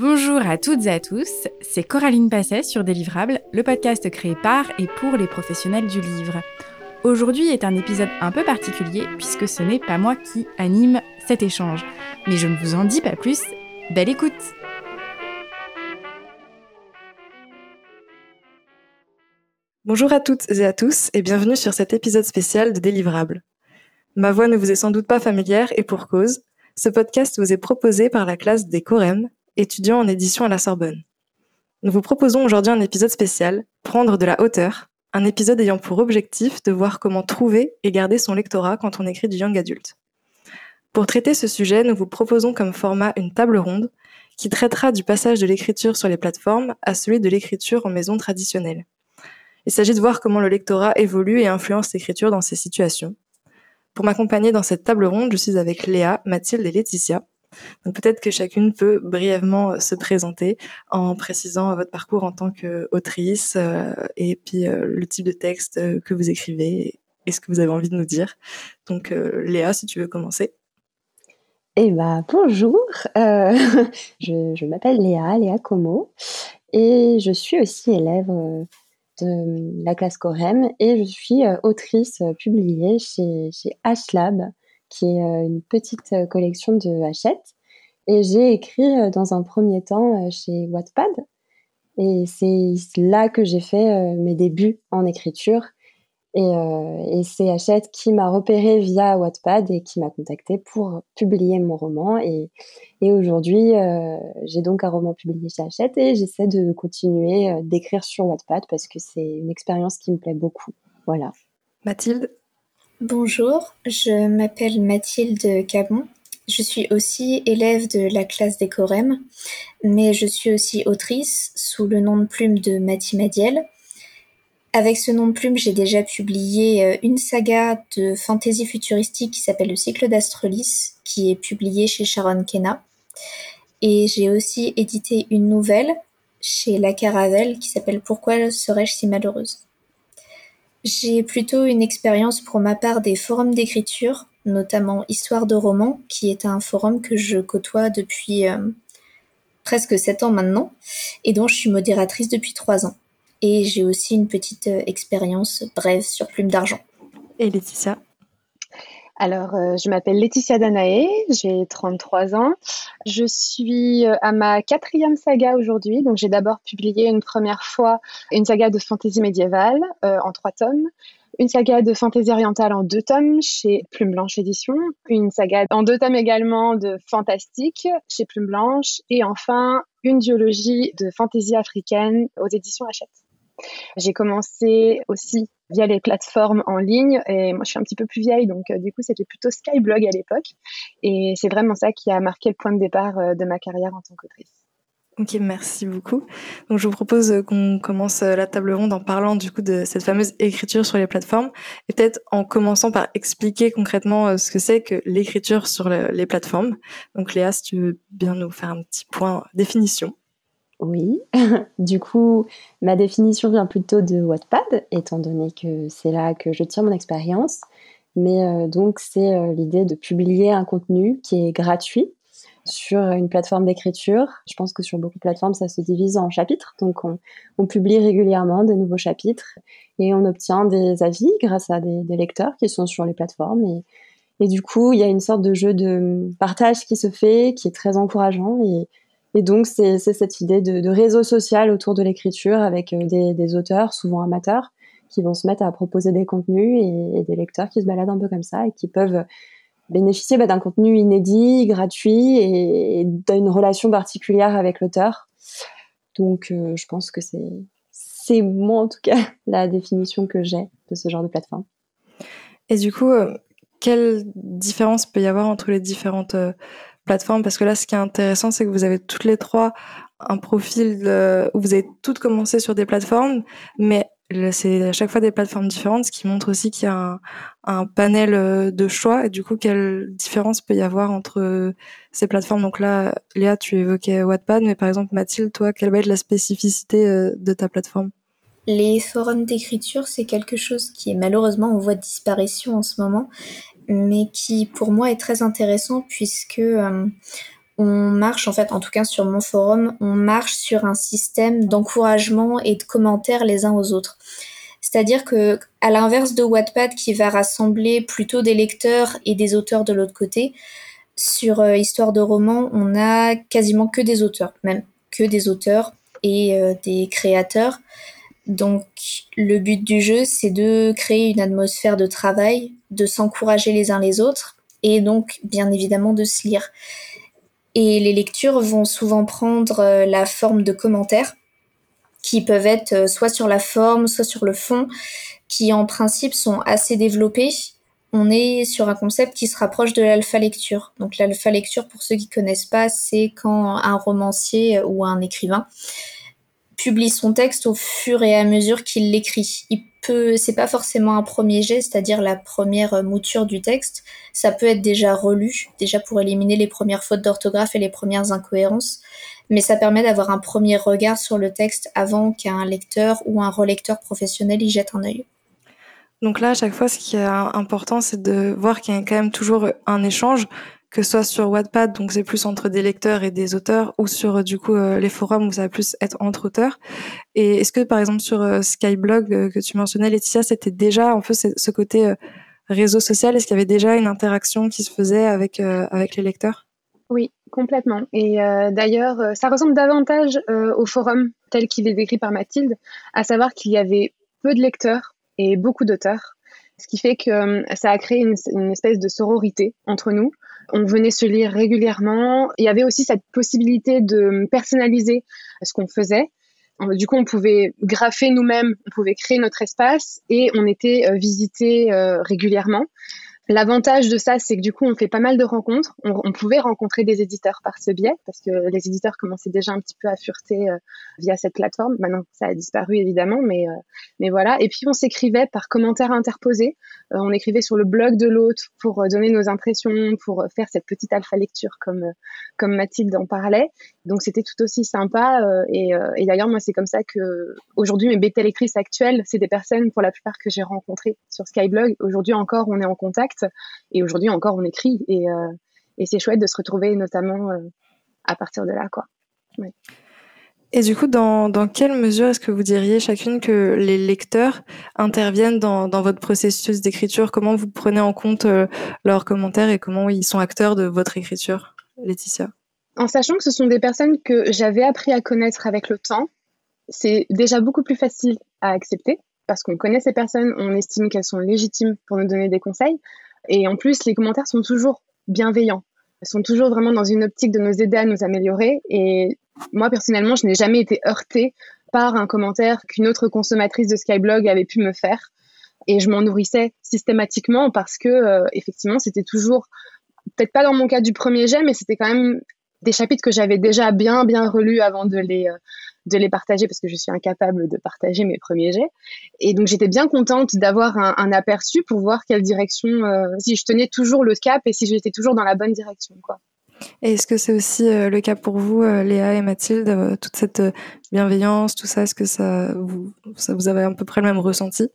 Bonjour à toutes et à tous, c'est Coraline Passet sur Délivrable, le podcast créé par et pour les professionnels du livre. Aujourd'hui est un épisode un peu particulier puisque ce n'est pas moi qui anime cet échange. Mais je ne vous en dis pas plus, belle écoute Bonjour à toutes et à tous et bienvenue sur cet épisode spécial de Délivrable. Ma voix ne vous est sans doute pas familière et pour cause, ce podcast vous est proposé par la classe des Corem, étudiants en édition à la Sorbonne. Nous vous proposons aujourd'hui un épisode spécial, Prendre de la hauteur, un épisode ayant pour objectif de voir comment trouver et garder son lectorat quand on écrit du young adulte. Pour traiter ce sujet, nous vous proposons comme format une table ronde qui traitera du passage de l'écriture sur les plateformes à celui de l'écriture en maison traditionnelle. Il s'agit de voir comment le lectorat évolue et influence l'écriture dans ces situations. Pour m'accompagner dans cette table ronde, je suis avec Léa, Mathilde et Laetitia. Peut-être que chacune peut brièvement se présenter en précisant votre parcours en tant qu'autrice euh, et puis euh, le type de texte que vous écrivez et ce que vous avez envie de nous dire. Donc euh, Léa, si tu veux commencer. Eh ben, bonjour, je, m'appelle Léa, Léa Como, et je suis aussi élève de la classe Corem et je suis euh, autrice euh, publiée chez, chez Lab qui est euh, une petite collection de Hachette. Et j'ai écrit dans un premier temps chez Wattpad. Et c'est là que j'ai fait mes débuts en écriture. Et, euh, c'est Hachette qui m'a repéré via Wattpad et qui m'a contacté pour publier mon roman. Et, aujourd'hui, euh, j'ai donc un roman publié chez Hachette et j'essaie de continuer euh, d'écrire sur Wattpad parce que c'est une expérience qui me plaît beaucoup. Voilà. Mathilde? Bonjour, je m'appelle Mathilde Cabon. Je suis aussi élève de la classe des Corem, mais je suis aussi autrice sous le nom de plume de Mathie Madiel. Avec ce nom de plume, j'ai déjà publié euh, une saga de fantasy futuristique qui s'appelle Le cycle d'Astrolys, qui est publiée chez Sharon Kenna. Et j'ai aussi édité une nouvelle chez La Caravelle qui s'appelle Pourquoi serais-je si malheureuse? J'ai plutôt une expérience pour ma part des forums d'écriture, notamment Histoire de roman, qui est un forum que je côtoie depuis euh, presque sept ans maintenant, et dont je suis modératrice depuis trois ans et j'ai aussi une petite euh, expérience brève sur Plume d'argent. Et Laetitia? Alors, euh, je m'appelle Laetitia Danae, j'ai 33 ans. Je suis euh, à ma quatrième saga aujourd'hui. Donc, j'ai d'abord publié une première fois une saga de fantaisie médiévale en trois tomes, une saga de fantaisie orientale en deux tomes chez Plume Blanche Édition, une saga en deux tomes également de fantastique chez Plume Blanche, et enfin une duologie de fantaisie africaine aux éditions Hachette. J'ai commencé aussi via les plateformes en ligne et moi je suis un petit peu plus vieille donc euh, du coup c'était plutôt Skyblog à l'époque et c'est vraiment ça qui a marqué le point de départ euh, de ma carrière en tant qu'autrice. Ok, merci beaucoup. Donc, je vous propose euh, qu'on commence la table ronde en parlant du coup de cette fameuse écriture sur les plateformes et peut-être en commençant par expliquer concrètement ce que c'est que l'écriture sur les plateformes. Donc, Léa, si tu veux bien nous faire un petit point définition. Oui, du coup, ma définition vient plutôt de Wattpad, étant donné que c'est là que je tire mon expérience. Mais euh, donc, c'est euh, l'idée de publier un contenu qui est gratuit sur une plateforme d'écriture. Je pense que sur beaucoup de plateformes, ça se divise en chapitres. Donc, on, publie régulièrement de nouveaux chapitres et on obtient des avis grâce à des, lecteurs qui sont sur les plateformes. Et, et du coup, il y a une sorte de jeu de partage qui se fait, qui est très encourageant et et donc, c'est cette idée de, réseau social autour de l'écriture avec euh, des, auteurs, souvent amateurs, qui vont se mettre à proposer des contenus et, des lecteurs qui se baladent un peu comme ça et qui peuvent bénéficier bah, d'un contenu inédit, gratuit et, d'une relation particulière avec l'auteur. Donc, euh, je pense que c'est moi, en tout cas, la définition que j'ai de ce genre de plateforme. Et du coup, euh, quelle différence peut y avoir entre les différentes parce que là, ce qui est intéressant, c'est que vous avez toutes les trois un profil où vous avez toutes commencé sur des plateformes, mais c'est à chaque fois des plateformes différentes, ce qui montre aussi qu'il y a un, panel euh, de choix. Et du coup, quelle différence peut y avoir entre ces plateformes? Donc là, Léa, tu évoquais Wattpad, mais par exemple, Mathilde, toi, quelle va être la spécificité euh, de ta plateforme? Les forums d'écriture, c'est quelque chose qui est malheureusement en voie de disparition en ce moment mais qui pour moi est très intéressant puisque euh, on marche, en fait, en tout cas sur mon forum, on marche sur un système d'encouragement et de commentaires les uns aux autres. C'est-à-dire que, à l'inverse de Wattpad qui va rassembler plutôt des lecteurs et des auteurs de l'autre côté, sur euh, Histoire de roman, on a quasiment que des auteurs, même que des auteurs et euh, des créateurs. Donc le but du jeu, c'est de créer une atmosphère de travail, de s'encourager les uns les autres et donc bien évidemment de se lire. Et les lectures vont souvent prendre euh, la forme de commentaires qui peuvent être soit sur la forme, soit sur le fond, qui en principe sont assez développés on est sur un concept qui se rapproche de l'alpha lecture. Donc l'alpha lecture, pour ceux qui connaissent pas, c'est quand un romancier ou un écrivain publie son texte au fur et à mesure qu'il l'écrit. Il peut, c'est pas forcément un premier jet, c'est-à-dire la première mouture du texte. Ça peut être déjà relu, déjà pour éliminer les premières fautes d'orthographe et les premières incohérences. Mais ça permet d'avoir un premier regard sur le texte avant qu'un lecteur ou un relecteur professionnel y jette un œil. Donc là, à chaque fois, ce qui est important, c'est de voir qu'il y a quand même toujours un échange, que ce soit sur Wattpad, donc c'est plus entre des lecteurs et des auteurs, ou sur du coup euh, les forums où ça va plus être entre auteurs. Et est-ce que par exemple sur euh, Skyblog euh, que tu mentionnais, Laetitia, c'était déjà un peu ce côté réseau social? Est-ce qu'il y avait déjà une interaction qui se faisait avec avec les lecteurs? Oui, complètement. Et d'ailleurs, ça ressemble davantage au forum tel qu'il est décrit par Mathilde, à savoir qu'il y avait peu de lecteurs et beaucoup d'auteurs. Ce qui fait que euh, ça a créé une, espèce de sororité entre nous. On venait se lire régulièrement. Il y avait aussi cette possibilité de personnaliser ce qu'on faisait. Du coup, on pouvait graffer nous-mêmes, on pouvait créer notre espace et on était euh, visité euh, régulièrement. L'avantage de ça, c'est que du coup, on fait pas mal de rencontres. On, pouvait rencontrer des éditeurs par ce biais, parce que les éditeurs commençaient déjà un petit peu à fureter euh, via cette plateforme. Maintenant, ça a disparu évidemment, mais euh, mais voilà. Et puis, on s'écrivait par commentaires interposés. Euh, on écrivait sur le blog de l'autre pour donner nos impressions, pour faire cette petite alpha lecture, comme comme Mathilde en parlait. Donc, c'était tout aussi sympa. et, et d'ailleurs, moi, c'est comme ça que aujourd'hui, mes bêta lectrices actuelles, c'est des personnes pour la plupart que j'ai rencontrées sur Skyblog. Aujourd'hui encore, on est en contact. Et aujourd'hui encore, on écrit. Et, euh, et c'est chouette de se retrouver notamment euh, à partir de là. Quoi. Et du coup, dans, dans quelle mesure est-ce que vous diriez chacune que les lecteurs interviennent dans, dans votre processus d'écriture? Comment vous prenez en compte euh, leurs commentaires et comment ils sont acteurs de votre écriture, Laetitia? En sachant que ce sont des personnes que j'avais appris à connaître avec le temps, c'est déjà beaucoup plus facile à accepter parce qu'on connaît ces personnes, on estime qu'elles sont légitimes pour nous donner des conseils. Et en plus, les commentaires sont toujours bienveillants. Sont toujours vraiment dans une optique de nous aider à nous améliorer. Et moi, personnellement, je n'ai jamais été heurtée par un commentaire qu'une autre consommatrice de Skyblog avait pu me faire. Et je m'en nourrissais systématiquement parce que, euh, effectivement, c'était toujours, peut-être pas dans mon cas du premier jet, mais c'était quand même des chapitres que j'avais déjà bien, bien relus avant de les, euh, de les partager parce que je suis incapable de partager mes premiers jets. Et donc j'étais bien contente d'avoir un, aperçu pour voir quelle direction, euh, si je tenais toujours le cap et si j'étais toujours dans la bonne direction. Quoi. Et est-ce que c'est aussi euh, le cas pour vous, Léa et Mathilde, toute cette bienveillance, tout ça, est-ce que ça vous, ça vous avez à peu près le même ressenti?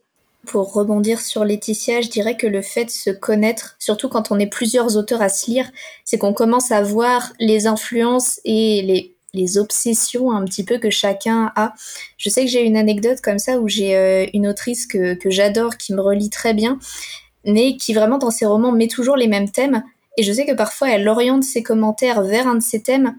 Pour rebondir sur Laetitia, je dirais que le fait de se connaître, surtout quand on est plusieurs auteurs à se lire, c'est qu'on commence à voir les influences et les obsessions un petit peu que chacun a. Je sais que j'ai une anecdote comme ça où j'ai euh, une autrice que, que j'adore, qui me relie très bien, mais qui vraiment dans ses romans met toujours les mêmes thèmes. Et je sais que parfois elle oriente ses commentaires vers un de ces thèmes.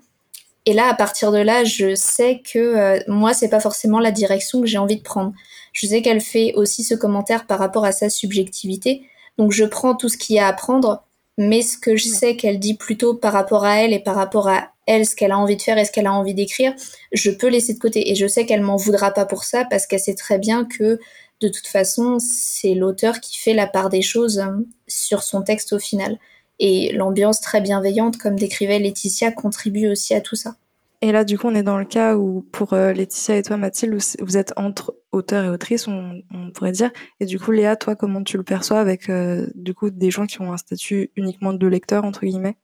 Et là, à partir de là, je sais que euh, moi, c'est pas forcément la direction que j'ai envie de prendre. Je sais qu'elle fait aussi ce commentaire par rapport à sa subjectivité. Donc je prends tout ce qu'il y a à prendre, mais ce que je sais qu'elle dit plutôt par rapport à elle et par rapport à elle, ce qu'elle a envie de faire et ce qu'elle a envie d'écrire, je peux laisser de côté. Et je sais qu'elle m'en voudra pas pour ça parce qu'elle sait très bien que de toute façon, c'est l'auteur qui fait la part des choses euh, sur son texte au final. Et l'ambiance très bienveillante, comme décrivait Laetitia, contribue aussi à tout ça. Et là, du coup, on est dans le cas où, pour euh, Laetitia et toi, Mathilde, vous êtes entre auteur et autrice, on, pourrait dire. Et du coup, Léa, toi, comment tu le perçois avec, euh, du coup, des gens qui ont un statut uniquement de lecteur, entre guillemets?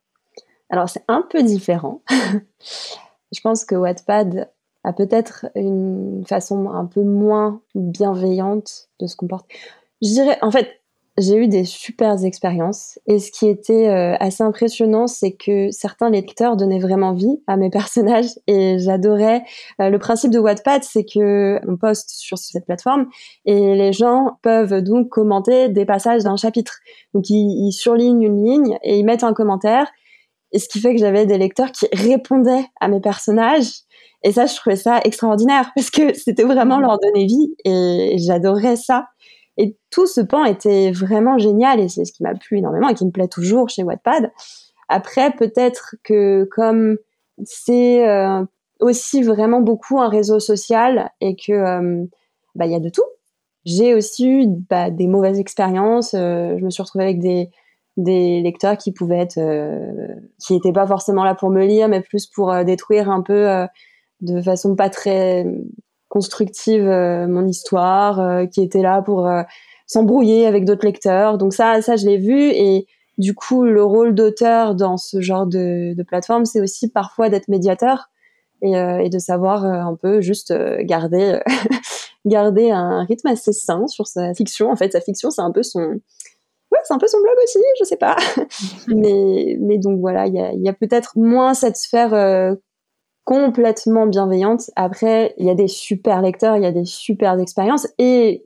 Alors c'est un peu différent. je pense que Wattpad a peut-être une façon un peu moins bienveillante de se comporter. Je dirais, en fait, j'ai eu des super expériences. Et ce qui était euh, assez impressionnant, c'est que certains lecteurs donnaient vraiment vie à mes personnages et j'adorais. Euh, le principe de Wattpad, c'est que on poste sur cette plateforme et les gens peuvent donc commenter des passages d'un chapitre. Donc ils, ils surlignent une ligne et ils mettent un commentaire. Et ce qui fait que j'avais des lecteurs qui répondaient à mes personnages. Et ça, je trouvais ça extraordinaire parce que c'était vraiment leur donner vie et j'adorais ça. Et tout ce pan était vraiment génial et c'est ce qui m'a plu énormément et qui me plaît toujours chez Wattpad. Après, peut-être que comme c'est euh, aussi vraiment beaucoup un réseau social et que euh, bah y a de tout. J'ai aussi eu bah, des mauvaises expériences. Euh, je me suis retrouvée avec des des lecteurs qui pouvaient être qui n'étaient pas forcément là pour me lire mais plus pour détruire un peu de façon pas très constructive euh, mon histoire, euh, qui était là pour euh, s'embrouiller avec d'autres lecteurs. Donc ça, ça je l'ai vu et du coup le rôle d'auteur dans ce genre de, plateforme, c'est aussi parfois d'être médiateur et, et, de savoir un peu juste garder garder un rythme assez sain sur sa fiction. En fait, sa fiction, c'est un peu son ouais, c'est un peu son blog aussi, je sais pas. mais mais donc voilà, il y a, y a peut-être moins cette sphère complètement bienveillante. Après, il y a des super lecteurs, il y a des super expériences et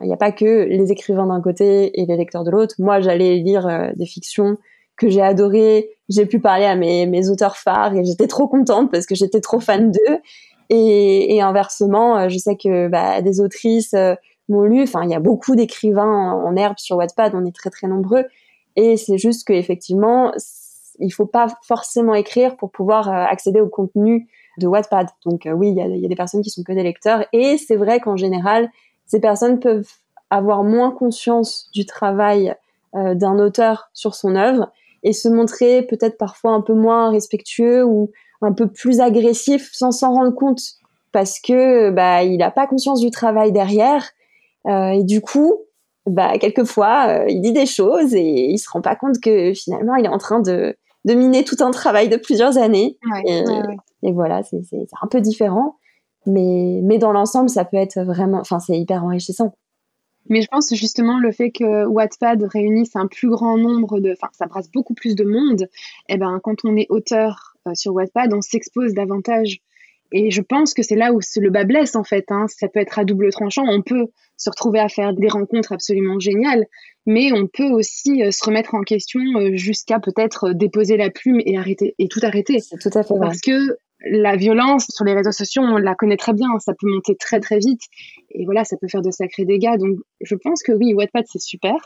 il n'y a pas que les écrivains d'un côté et les lecteurs de l'autre. Moi, j'allais lire euh, des fictions que j'ai adorées. J'ai pu parler à mes, mes auteurs phares et j'étais trop contente parce que j'étais trop fan d'eux. Et, inversement, euh, je sais que bah, des autrices euh, m'ont lu. Enfin, il y a beaucoup d'écrivains en, en herbe sur Wattpad. On est très très nombreux. Et c'est juste que effectivement, il faut pas forcément écrire pour pouvoir euh, accéder au contenu de Wattpad. Donc euh, oui, il y a, des personnes qui sont que des lecteurs et c'est vrai qu'en général, ces personnes peuvent avoir moins conscience du travail euh, d'un auteur sur son œuvre et se montrer peut-être parfois un peu moins respectueux ou un peu plus agressif sans s'en rendre compte parce que bah il n'a pas conscience du travail derrière et du coup bah quelquefois il dit des choses et il se rend pas compte que finalement il est en train de de miner tout un travail de plusieurs années. et, voilà, c'est un peu différent. Mais, mais dans l'ensemble, ça peut être vraiment, enfin, c'est hyper enrichissant. Mais je pense justement le fait que Wattpad réunisse un plus grand nombre de, enfin, ça brasse beaucoup plus de monde. Et eh ben, quand on est auteur euh, sur Wattpad, on s'expose davantage. Et je pense que c'est là où le bas blesse en fait. Hein. Ça peut être à double tranchant. On peut se retrouver à faire des rencontres absolument géniales, mais on peut aussi euh, se remettre en question euh, jusqu'à peut-être euh, déposer la plume et arrêter et tout arrêter. C'est tout à fait vrai. Parce que la violence sur les réseaux sociaux, on la connaît très bien, ça peut monter très très vite et voilà, ça peut faire de sacrés dégâts. Donc je pense que oui, Wattpad c'est super,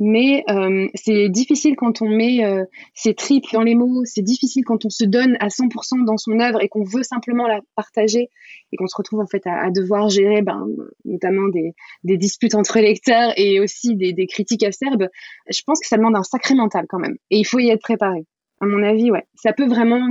mais euh, c'est difficile quand on met euh, ses tripes dans les mots, c'est difficile quand on se donne à 100% dans son œuvre et qu'on veut simplement la partager et qu'on se retrouve en fait à, devoir gérer ben, notamment des, des, disputes entre lecteurs et aussi des, des, critiques acerbes. Je pense que ça demande un sacré mental quand même et il faut y être préparé. À mon avis, ouais, ça peut vraiment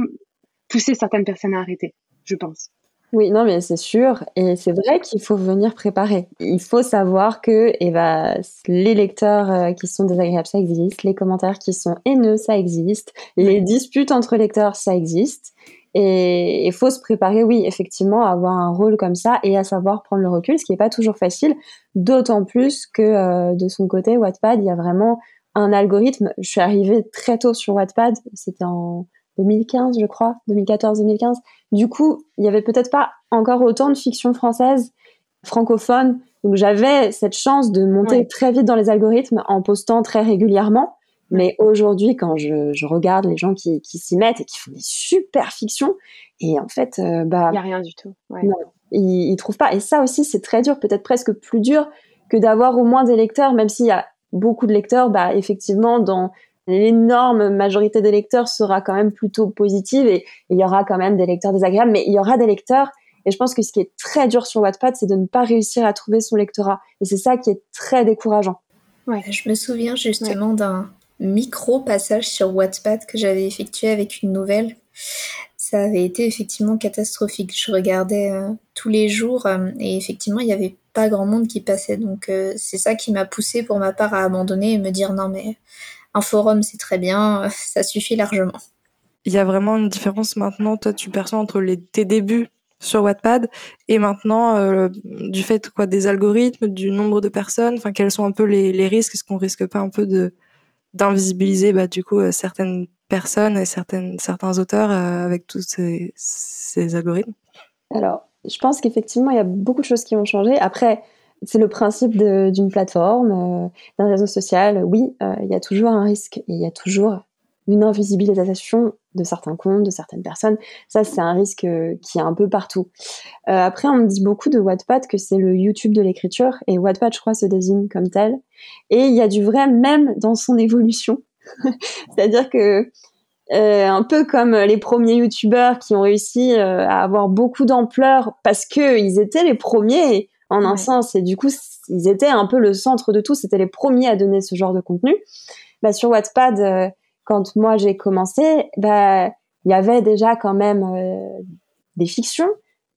pousser certaines personnes à arrêter, je pense. Oui, non, mais c'est sûr. Et c'est vrai qu'il faut venir préparer. Il faut savoir que eh ben, les lecteurs euh, qui sont désagréables, ça existe. Les commentaires qui sont haineux, ça existe. Les disputes entre lecteurs, ça existe. Et il faut se préparer, oui, effectivement, à avoir un rôle comme ça et à savoir prendre le recul, ce qui n'est pas toujours facile. D'autant plus que euh, de son côté, Wattpad, il y a vraiment un algorithme. Je suis arrivée très tôt sur Wattpad. C'était en 2015, je crois, 2014-2015. Du coup, il y avait peut-être pas encore autant de fiction française francophone. Donc j'avais cette chance de monter très vite dans les algorithmes en postant très régulièrement. Mais aujourd'hui, quand je, je, regarde les gens qui, qui s'y mettent et qui font des super fictions, et en fait, euh, bah, il y a rien du tout. Ouais. Non, ils, ils trouvent pas. Et ça aussi, c'est très dur, peut-être presque plus dur que d'avoir au moins des lecteurs, même s'il y a beaucoup de lecteurs, bah effectivement, dans l'énorme majorité des lecteurs sera quand même plutôt positive et il y aura quand même des lecteurs désagréables, mais il y aura des lecteurs. Et je pense que ce qui est très dur sur Wattpad, c'est de ne pas réussir à trouver son lectorat. Et c'est ça qui est très décourageant. Ouais, je me souviens justement d'un micro passage sur Wattpad que j'avais effectué avec une nouvelle. Ça avait été effectivement catastrophique. Je regardais euh, tous les jours euh, et effectivement, il n'y avait pas grand monde qui passait. Donc euh, c'est ça qui m'a poussé pour ma part à abandonner et me dire non mais un forum, c'est très bien, ça suffit largement. Il y a vraiment une différence maintenant, toi, tu perçois entre les, tes débuts sur Wattpad et maintenant euh, du fait quoi des algorithmes, du nombre de personnes, enfin quels sont un peu les, les risques, est-ce qu'on risque pas un peu de d'invisibiliser bah du coup euh, certaines personnes et certaines certains auteurs euh, avec tous ces, ces algorithmes? Alors, je pense qu'effectivement il y a beaucoup de choses qui ont changé. Après, c'est le principe d'une plateforme, d'un réseau social. Oui, il y a toujours un risque et il y a toujours une invisibilisation de certains comptes, de certaines personnes. Ça, c'est un risque euh, qui est un peu partout. Euh, après, on me dit beaucoup de Wattpad que c'est le YouTube de l'écriture, et Wattpad, je crois, se désigne comme tel. Et il y a du vrai même dans son évolution. C'est-à-dire que euh, un peu comme les premiers youtubeurs qui ont réussi à avoir beaucoup d'ampleur parce que ils étaient les premiers en un sens. Et du coup ils étaient un peu le centre de tout. C'était les premiers à donner ce genre de contenu. Bah, sur Wattpad quand moi j'ai commencé, bah, il y avait déjà quand même euh, des fictions,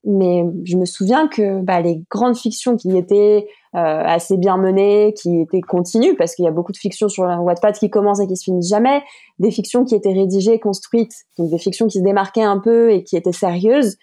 mais je me souviens que bah, les grandes fictions qui étaient euh, assez bien menées, qui étaient continues, parce qu'il y a beaucoup de fictions sur Wattpad qui commencent et qui se finissent jamais, des fictions qui étaient rédigées, construites, donc des fictions qui se démarquaient un peu et qui étaient sérieuses,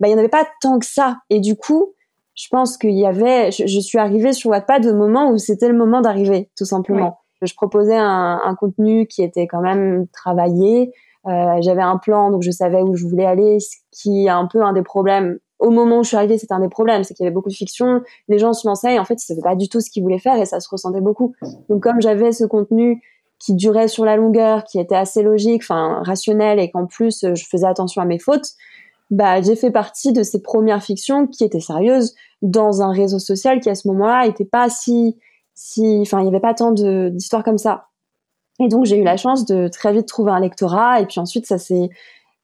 bah, il n'y en avait pas tant que ça. Et du coup, je pense qu'il y avait, je, je, suis arrivée sur Wattpad au moment où c'était le moment d'arriver, tout simplement je proposais un, un, contenu qui était quand même travaillé. Euh, j'avais un plan, donc je savais où je voulais aller. Ce qui est un peu un des problèmes. Au moment où je suis arrivée, c'était un des problèmes, c'est qu'il y avait beaucoup de fiction. Les gens se lançaient et en fait, ils savaient pas du tout ce qu'ils voulaient faire et ça se ressentait beaucoup. Donc comme j'avais ce contenu qui durait sur la longueur, qui était assez logique, enfin rationnel et qu'en plus je faisais attention à mes fautes, bah j'ai fait partie de ces premières fictions qui étaient sérieuses dans un réseau social qui à ce moment-là était pas si si, enfin, il n'y avait pas tant d'histoires comme ça. Et donc, j'ai eu la chance de très vite trouver un lectorat. Et puis ensuite, ça c'est,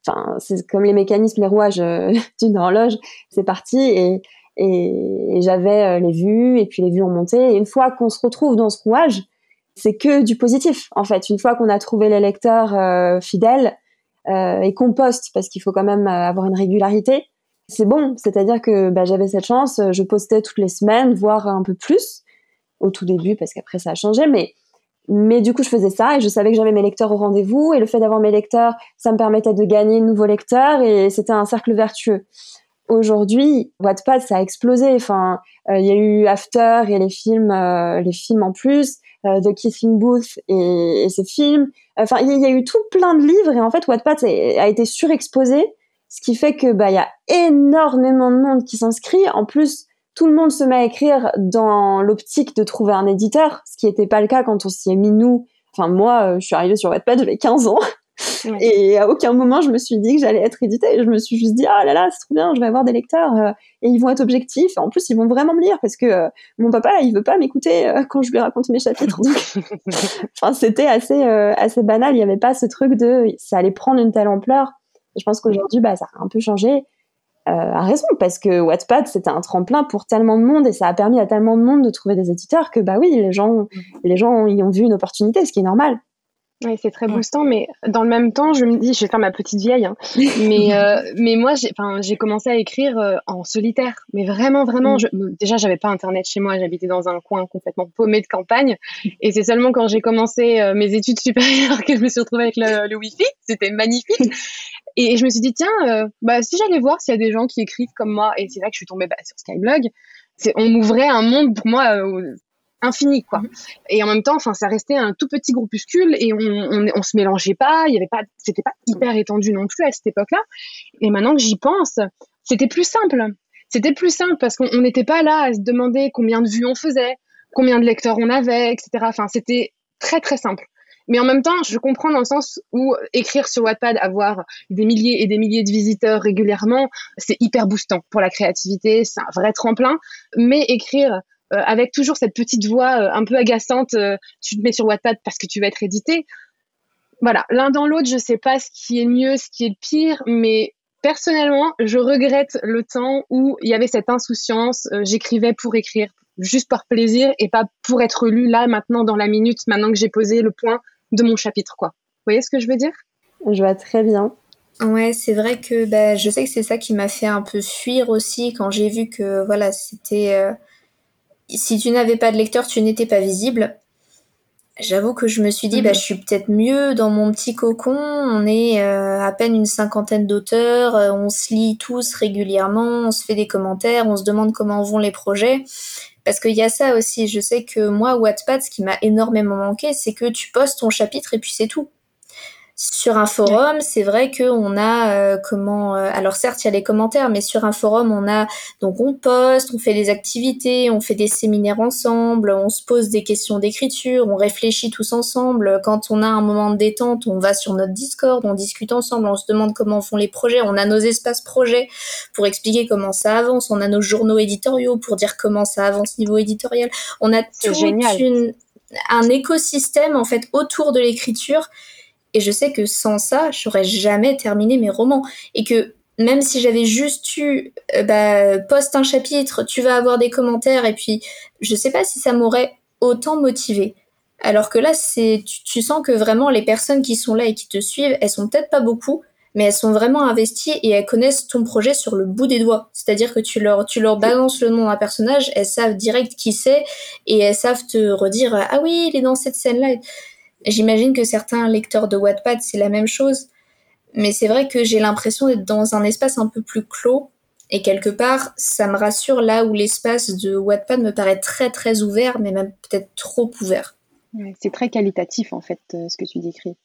enfin, c'est comme les mécanismes, les rouages euh, d'une horloge. C'est parti et, et, j'avais euh, les vues et puis les vues ont monté. Et une fois qu'on se retrouve dans ce rouage, c'est que du positif. En fait, une fois qu'on a trouvé les lecteurs euh, fidèles et qu'on poste, parce qu'il faut quand même avoir une régularité, c'est bon. C'est-à-dire que bah, j'avais cette chance. Je postais toutes les semaines, voire un peu plus au tout début parce qu'après ça a changé, mais mais du coup, je faisais ça et je savais que j'avais mes lecteurs au rendez-vous et le fait d'avoir mes lecteurs, ça me permettait de gagner de nouveaux lecteurs et c'était un cercle vertueux. Aujourd'hui, Wattpad, ça a explosé. Enfin, euh, il y a eu After et les films, euh, les films en plus, euh, The Kissing Booth et, et ces films. Enfin, il y, a eu tout plein de livres et en fait, Wattpad a été surexposé, ce qui fait que bah il y a énormément de monde qui s'inscrit. En plus, tout le monde se met à écrire dans l'optique de trouver un éditeur, ce qui n'était pas le cas quand on s'y est mis nous. Enfin, moi, euh, je suis arrivée sur Wattpad, j'avais 15 ans. Et à aucun moment, je me suis dit que j'allais être éditée. Je me suis juste dit, ah là là, c'est trop bien, je vais avoir des lecteurs euh, et ils vont être objectifs. En plus, ils vont vraiment me lire parce que euh, mon papa, il veut pas m'écouter quand je lui raconte mes chapitres. enfin, c'était assez, assez banal. Il n'y avait pas ce truc de, ça allait prendre une telle ampleur. je pense qu'aujourd'hui, bah, ça a un peu changé. Euh, a raison parce que Wattpad c'était un tremplin pour tellement de monde et ça a permis à tellement de monde de trouver des éditeurs que bah oui les gens les gens y ont vu une opportunité ce qui est normal oui, c'est très boostant, mais dans le même temps, je me dis, je vais faire ma petite vieille, hein. mais euh, mais moi, j'ai, commencé à écrire euh, en solitaire, mais vraiment, vraiment. Mm. Je, déjà, j'avais pas internet chez moi, j'habitais dans un coin complètement paumé de campagne, et c'est seulement quand j'ai commencé mes études supérieures que je me suis retrouvée avec le, le Wi-Fi. C'était magnifique. Et je me suis dit, tiens, euh, bah, si j'allais voir s'il y a des gens qui écrivent comme moi, et c'est là que je suis tombée bah, sur Skyblog, on m'ouvrait un monde pour moi euh, infini, quoi. Mhm. Et en même temps, enfin, ça restait un tout petit groupuscule et on, on, on se mélangeait pas, il y avait pas, c'était pas hyper étendu non plus à cette époque-là. Et maintenant que j'y pense, c'était plus simple. C'était plus simple parce qu'on n'était pas là à se demander combien de vues on faisait, combien de lecteurs on avait, etc. Enfin, c'était très très simple. Mais en même temps, je comprends dans le sens où écrire sur Wattpad, avoir des milliers et des milliers de visiteurs régulièrement, c'est hyper boostant pour la créativité, c'est un vrai tremplin. Mais écrire avec toujours cette petite voix euh, un peu agaçante, euh, tu te mets sur Wattpad parce que tu vas être édité. Voilà, l'un dans l'autre, je sais pas ce qui est mieux, ce qui est pire, mais personnellement, je regrette le temps où il y avait cette insouciance, j'écrivais pour écrire, juste par plaisir et pas pour être lu là, maintenant, dans la minute, maintenant que j'ai posé le point de mon chapitre, quoi. Vous voyez ce que je veux dire? Je vois très bien. Ouais, c'est vrai que bah, je sais que c'est ça qui m'a fait un peu fuir aussi quand j'ai vu que voilà, c'était euh, si tu n'avais pas de lecteur, tu n'étais pas visible. j'avoue que je me suis dit, bah, mhm. je suis peut-être mieux dans mon petit cocon. On est euh, à peine une cinquantaine d'auteurs, euh, on se lit tous régulièrement, on se fait des commentaires, on se demande comment vont les projets. Parce qu'il y a ça aussi. Je sais que moi, Wattpad, ce qui m'a énormément manqué, c'est que tu postes ton chapitre et puis c'est tout. Sur un forum, c'est vrai qu'on a euh, comment euh, alors certes il y a les commentaires, mais sur un forum on a donc on poste, on fait des activités, on fait des séminaires ensemble, on se pose des questions d'écriture, on réfléchit tous ensemble. Quand on a un moment de détente, on va sur notre Discord, on discute ensemble, on se demande comment font les projets, on a nos espaces projets pour expliquer comment ça avance, on a nos journaux éditoriaux pour dire comment ça avance niveau éditorial. On a tout un écosystème en fait autour de l'écriture et je sais que sans ça, j'aurais jamais terminé mes romans. Et que même si j'avais juste eu, euh, bah, poste un chapitre, tu vas avoir des commentaires, et puis je sais pas si ça m'aurait autant motivé. Alors que là, c'est, tu, sens que vraiment les personnes qui sont là et qui te suivent, elles sont peut-être pas beaucoup, mais elles sont vraiment investies et elles connaissent ton projet sur le bout des doigts. C'est-à-dire que tu leur, tu leur balances le nom d'un personnage, elles savent direct qui c'est et elles savent te redire ah oui, il est dans cette scène-là. J'imagine que certains lecteurs de Wattpad, c'est la même chose. Mais c'est vrai que j'ai l'impression d'être dans un espace un peu plus clos. Et quelque part, ça me rassure là où l'espace de Wattpad me paraît très très ouvert, mais même peut-être trop ouvert. c'est très qualitatif en fait euh, ce que tu décris.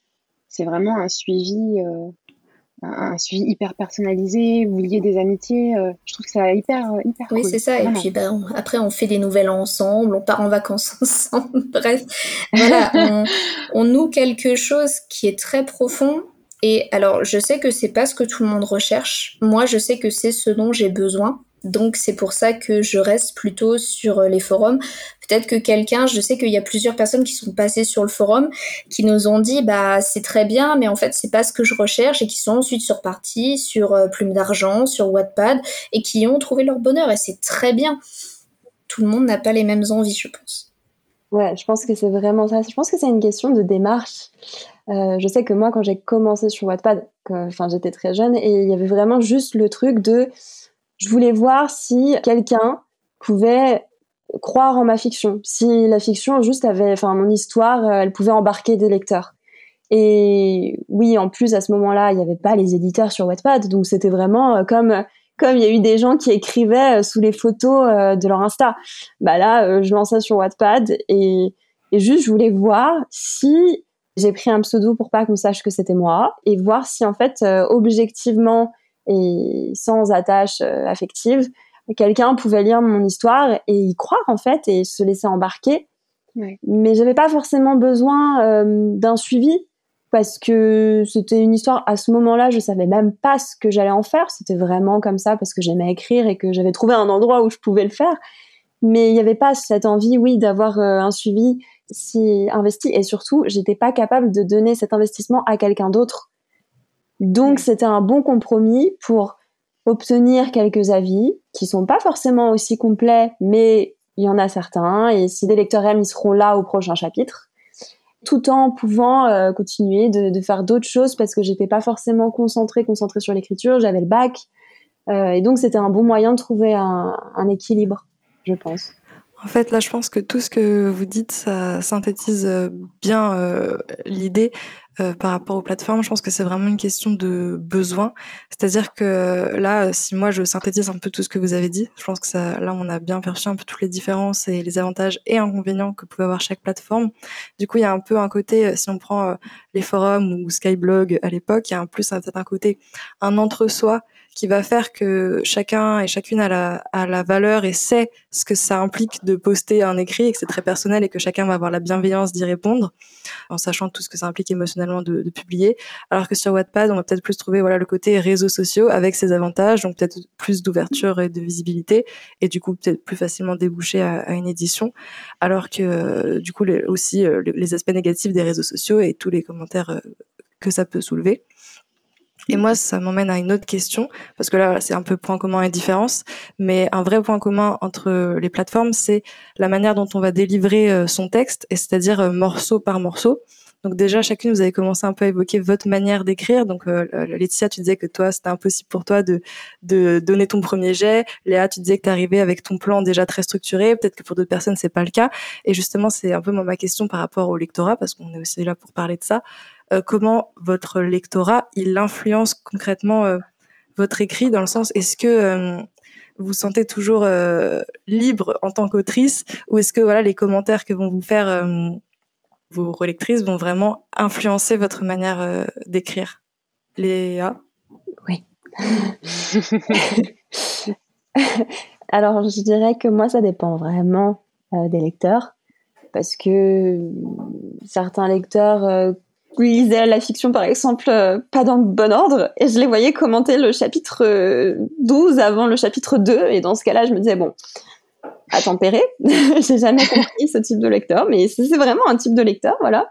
C'est vraiment un suivi euh, un suivi hyper personnalisé, vous liez des amitiés. Euh, je trouve que c'est hyper, hyper Oui, c'est ça. Et puis bah, après, on fait des nouvelles ensemble, on part en vacances ensemble. Bref, voilà, on, on noue quelque chose qui est très profond. Et alors, je sais que c'est pas ce que tout le monde recherche. Moi, je sais que c'est ce dont j'ai besoin. Donc c'est pour ça que je reste plutôt sur euh, les forums. Peut-être que quelqu'un, je sais qu'il y a plusieurs personnes qui sont passées sur le forum, qui nous ont dit bah c'est très bien, mais en fait c'est pas ce que je recherche et qui sont ensuite sur partie, sur euh, Plume d'argent, sur Wattpad et qui ont trouvé leur bonheur et c'est très bien. Tout le monde n'a pas les mêmes envies, je pense. Ouais, je pense que c'est vraiment ça. Je pense que c'est une question de démarche. Euh, je sais que moi, quand j'ai commencé sur Wattpad, enfin j'étais très jeune et il y avait vraiment juste le truc de je voulais voir si quelqu'un pouvait croire en ma fiction, si la fiction juste avait, enfin mon histoire, euh, elle pouvait embarquer des lecteurs. Et oui, en plus à ce moment-là, il n'y avait pas les éditeurs sur Wattpad, donc c'était vraiment euh, comme comme il y a eu des gens qui écrivaient euh, sous les photos de leur Insta. Bah là, je lançais sur Wattpad et, et juste je voulais voir si j'ai pris un pseudo pour pas qu'on sache que c'était moi et voir si en fait objectivement et sans attache euh, affective, quelqu'un pouvait lire mon histoire et y croire en fait et se laisser embarquer. Mais j'avais pas forcément besoin euh, d'un suivi parce que c'était une histoire à ce moment-là, je savais même pas ce que j'allais en faire. C'était vraiment comme ça parce que j'aimais écrire et que j'avais trouvé un endroit où je pouvais le faire. Mais il n'y avait pas cette envie, oui, d'avoir euh, un suivi si investi. Et surtout, j'étais pas capable de donner cet investissement à quelqu'un d'autre donc c'était un bon compromis pour obtenir quelques avis qui sont pas forcément aussi complets, mais il y en a certains. Et si des lecteurs aiment, ils seront là au prochain chapitre, tout en pouvant euh, continuer de, faire d'autres choses parce que j'étais pas forcément concentrée, concentrée sur l'écriture. J'avais le bac, euh, et donc c'était un bon moyen de trouver un, un équilibre, je pense. En fait, là, je pense que tout ce que vous dites, ça synthétise euh, bien euh, l'idée euh, par rapport aux plateformes. Je pense que c'est vraiment une question de besoin. C'est-à-dire que là, si moi je synthétise un peu tout ce que vous avez dit, je pense que ça, là, on a bien perçu un peu toutes les différences et les avantages et inconvénients que pouvait avoir chaque plateforme. Du coup, il y a un peu un côté, si on prend les forums ou Skyblog à l'époque, il y a un plus peut-être un côté un entre-soi qui va faire que chacun et chacune a la, a la valeur et sait ce que ça implique de poster un écrit et que c'est très personnel et que chacun va avoir la bienveillance d'y répondre en sachant tout ce que ça implique émotionnellement de, publier. Alors que sur Wattpad, on va peut-être plus trouver voilà le côté réseaux sociaux avec ses avantages, donc peut-être plus d'ouverture et de visibilité et du coup peut-être plus facilement déboucher à, une édition. Alors que euh, du coup aussi euh, les aspects négatifs des réseaux sociaux et tous les commentaires euh, que ça peut soulever. Et moi, ça m'emmène à une autre question, parce que là, c'est un peu point commun et différence, mais un vrai point commun entre les plateformes, c'est la manière dont on va délivrer son texte, et c'est-à-dire morceau par morceau. Donc déjà, chacune, vous avez commencé un peu à évoquer votre manière d'écrire. Donc euh, Laetitia, tu disais que toi, c'était impossible pour toi de, de donner ton premier jet. Léa, tu disais que tu arrivais avec ton plan déjà très structuré. Peut-être que pour d'autres personnes, c'est pas le cas. Et justement, c'est un peu ma question par rapport au lectorat, parce qu'on est aussi là pour parler de ça. Euh, comment votre lectorat, il influence concrètement euh, votre écrit dans le sens, est-ce que euh, vous vous sentez toujours euh, libre en tant qu'autrice ou est-ce que voilà les commentaires que vont vous faire euh, vos relectrices vont vraiment influencer votre manière euh, d'écrire Léa? Oui. Alors je dirais que moi ça dépend vraiment des lecteurs parce que certains lecteurs lisais la fiction, par exemple, euh, pas dans le bon ordre, et je les voyais commenter le chapitre 12 euh, avant le chapitre 2, et dans ce cas-là, je me disais, bon, à tempérer, j'ai jamais compris ce type de lecteur, mais c'est vraiment un type de lecteur, voilà.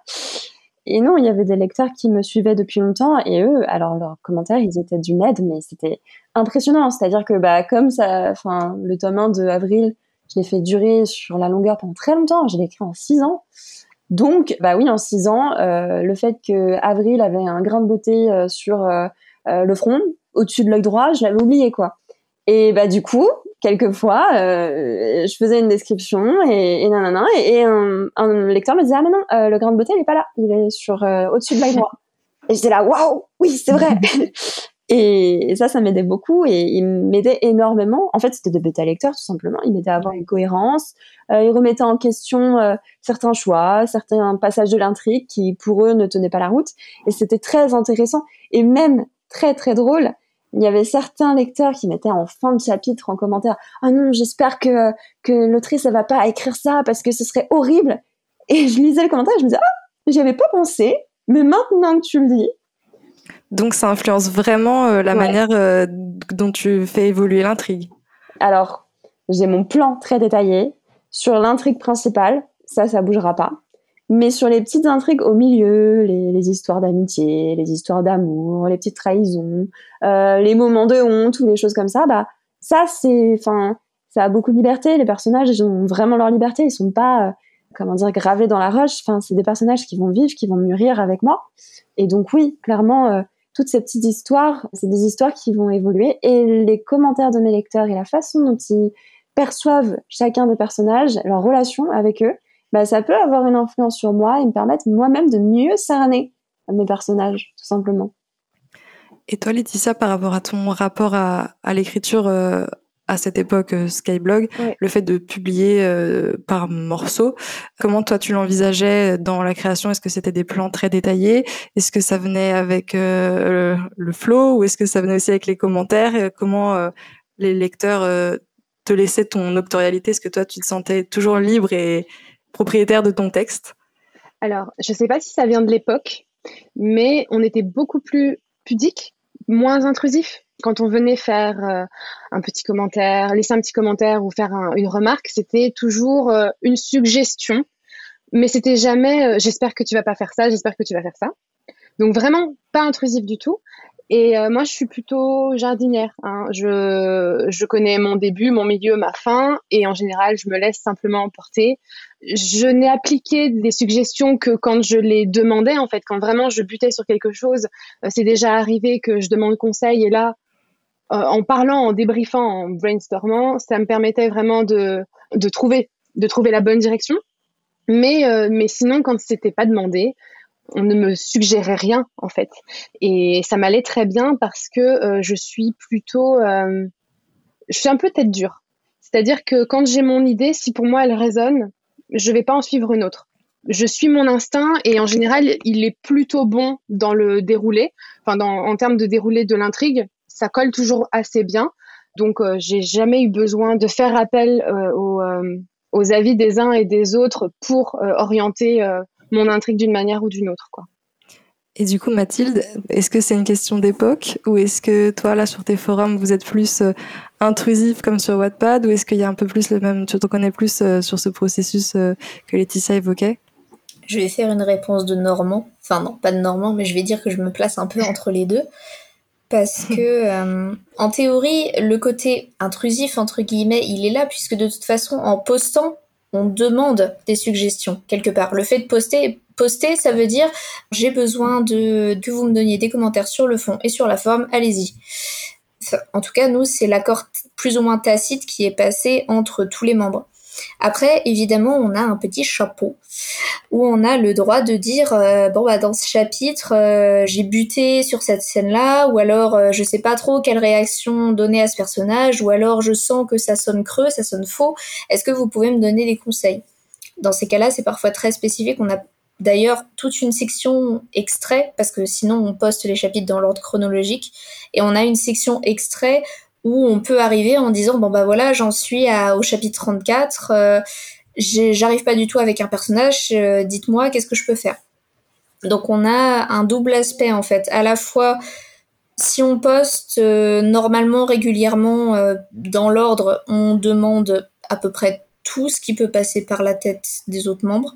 Et non, il y avait des lecteurs qui me suivaient depuis longtemps, et eux, alors leurs commentaires, ils étaient d'une aide, mais c'était impressionnant, c'est-à-dire que, bah, comme ça, enfin, le tome 1 de Avril, je l'ai fait durer sur la longueur pendant très longtemps, je l'ai écrit en 6 ans, donc, bah oui, en six ans, euh, le fait que Avril avait un grain de beauté euh, sur euh, le front, au-dessus de l'œil droit, je l'avais oublié, quoi. Et bah du coup, quelquefois, je faisais une description et, et nanana, et, un, un, lecteur me disait ah mais non, le grain de beauté il est pas là, il est sur au-dessus de l'œil droit. Et j'étais là waouh, oui c'est vrai. Et, ça, ça m'aidait beaucoup et il m'aidait énormément. En fait, c'était de bêta lecteurs, tout simplement. Il m'aidait à avoir une cohérence. Euh, il remettait en question euh, certains choix, certains passages de l'intrigue qui, pour eux, ne tenaient pas la route. Et c'était très intéressant et même très, très drôle. Il y avait certains lecteurs qui mettaient en fin de chapitre en commentaire Ah non, j'espère que, que l'autrice, elle va pas écrire ça parce que ce serait horrible. Et je lisais le commentaire et je me disais Ah, j'y avais pas pensé, mais maintenant que tu le dis, donc ça influence vraiment euh, la manière euh, dont tu fais évoluer l'intrigue. Alors, j'ai mon plan très détaillé sur l'intrigue principale, ça ça bougera pas. Mais sur les petites intrigues au milieu, les, histoires d'amitié, les histoires d'amour, les petites trahisons, euh, les moments de honte ou les choses comme ça, bah ça c'est, enfin, ça a beaucoup de liberté. Les personnages ils ont vraiment leur liberté, ils sont pas, comment dire, gravés dans la roche. Enfin, c'est des personnages qui vont vivre, qui vont mûrir avec moi. Et donc oui, clairement, toutes ces petites histoires, c'est des histoires qui vont évoluer et les commentaires de mes lecteurs et la façon dont ils perçoivent chacun des personnages, leur relation avec eux, bah, ça peut avoir une influence sur moi et me permettre moi-même de mieux cerner mes personnages, tout simplement. Et toi, Laetitia, par rapport à ton rapport à, l'écriture euh, à cette époque euh, Skyblog, le fait de publier euh, par morceaux. Comment toi tu l'envisageais dans la création? Est-ce que c'était des plans très détaillés? Est-ce que ça venait avec euh, le, flow ou est-ce que ça venait aussi avec les commentaires? Comment les lecteurs te laissaient ton noctorialité Est-ce que toi tu te sentais toujours libre et propriétaire de ton texte Alors, je sais pas si ça vient de l'époque, mais on était beaucoup plus pudique, moins intrusif quand on venait faire euh, un petit commentaire, laisser un petit commentaire ou faire une remarque, c'était toujours euh, une suggestion, mais c'était jamais euh, j'espère que tu vas pas faire ça, j'espère que tu vas faire ça. Donc vraiment pas intrusif du tout. Et moi, je suis plutôt jardinière. Hein. Je, je connais mon début, mon milieu, ma fin, et en général, je me laisse simplement emporter. Je n'ai appliqué des suggestions que quand je les demandais, en fait, quand vraiment je butais sur quelque chose, c'est déjà arrivé que je demande conseil, et là, euh, en parlant, en débriefant, en brainstormant, ça me permettait vraiment de, de trouver de trouver la bonne direction. Mais euh, mais sinon, quand c'était pas demandé, on ne me suggérait rien en fait. Et ça m'allait très bien parce que euh, je suis plutôt, je suis un peu tête dure. C'est-à-dire que quand j'ai mon idée, si pour moi elle résonne, je vais pas en suivre une autre. Je suis mon instinct et en général, il est plutôt bon dans le déroulé, enfin en termes de déroulé de l'intrigue ça colle toujours assez bien. Donc, euh, j'ai jamais eu besoin de faire appel euh, euh, aux, avis des uns et des autres pour orienter mon intrigue d'une manière ou d'une autre, quoi. Et du coup, Mathilde, est-ce que c'est une question d'époque ou est-ce que toi, là, sur tes forums, vous êtes plus intrusif comme sur Wattpad ou est-ce qu'il y a un peu plus le même, tu te connais plus sur ce processus que Laetitia évoquait? Je vais faire une réponse de Normand. Enfin, non, pas de Normand, mais je vais dire que je me place un peu entre les deux parce que euh, en théorie le côté intrusif entre guillemets il est là puisque de toute façon en postant on demande des suggestions quelque part. Le fait de poster, poster, ça veut dire j'ai besoin de que vous me donniez des commentaires sur le fond et sur la forme, allez-y. en tout cas, nous, c'est l'accord plus ou moins tacite qui est passé entre tous les membres. Après, évidemment, on a un petit chapeau où on a le droit de dire euh, bon bah dans ce chapitre euh, j'ai buté sur cette scène-là ou alors euh, je sais pas trop quelle réaction donner à ce personnage ou alors je sens que ça sonne creux, ça sonne faux. Est-ce que vous pouvez me donner des conseils? Dans ces cas-là, c'est parfois très spécifique. On a d'ailleurs toute une section extrait parce que sinon on poste les chapitres dans l'ordre chronologique et on a une section extrait où on peut arriver en disant bon bah voilà j'en suis à, au chapitre 34 euh, j'arrive pas du tout avec un personnage euh, dites-moi qu'est-ce que je peux faire? Donc on a un double aspect en fait. À la fois si on poste euh, normalement régulièrement dans l'ordre on demande à peu près tout ce qui peut passer par la tête des autres membres.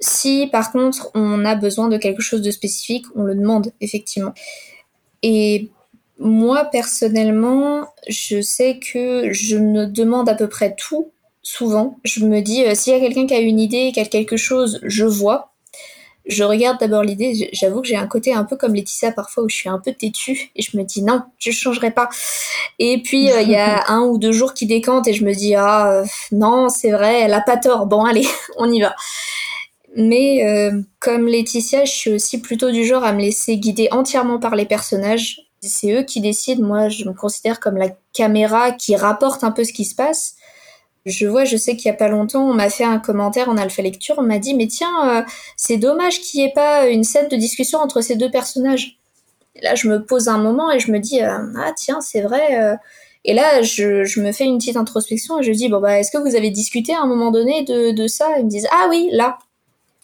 Si par contre on a besoin de quelque chose de spécifique on le demande effectivement. Et moi, personnellement, je sais que je me demande à peu près tout, souvent. Je me dis, euh, s'il y a quelqu'un qui a une idée, qui a quelque chose, je vois. Je regarde d'abord l'idée. J'avoue que j'ai un côté un peu comme Laetitia parfois où je suis un peu têtue et je me dis non, je changerai pas. Et puis euh, il y a un ou deux jours qui décantent et je me dis ah euh, non, c'est vrai, elle a pas tort. Bon allez, on y va. Mais comme Laetitia, je suis aussi plutôt du genre à me laisser guider entièrement par les personnages c'est eux qui décident. Moi, je me considère comme la caméra qui rapporte un peu ce qui se passe. Je vois, je sais qu'il y a pas longtemps, on m'a fait un commentaire en alpha lecture, on m'a dit mais tiens, euh, c'est dommage qu'il n'y ait pas une scène de discussion entre ces deux personnages. là, je me pose un moment et je me dis euh, ah tiens, c'est vrai. Euh. Et là, je, me fais une petite introspection et je dis bon bah est-ce que vous avez discuté à un moment donné de, ça? Ils me disent ah oui là.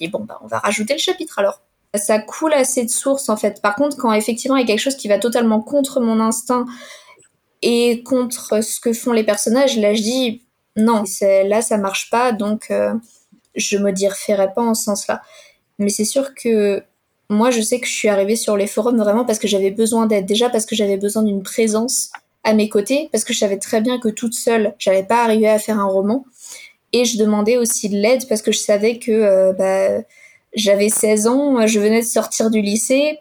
Et bon bah on va rajouter le chapitre alors ça coule assez de source en fait. Par contre, quand effectivement il y a quelque chose qui va totalement contre mon instinct et contre ce que font les personnages, là je dis non, là ça marche pas, donc euh, je me ferait pas en ce sens-là. Mais c'est sûr que moi je sais que je suis arrivée sur les forums vraiment parce que j'avais besoin d'aide, déjà parce que j'avais besoin d'une présence à mes côtés, parce que je savais très bien que toute seule j'avais pas arrivé à faire un roman, et je demandais aussi de l'aide parce que je savais que euh, bah, j'avais 16 ans, je venais de sortir du lycée,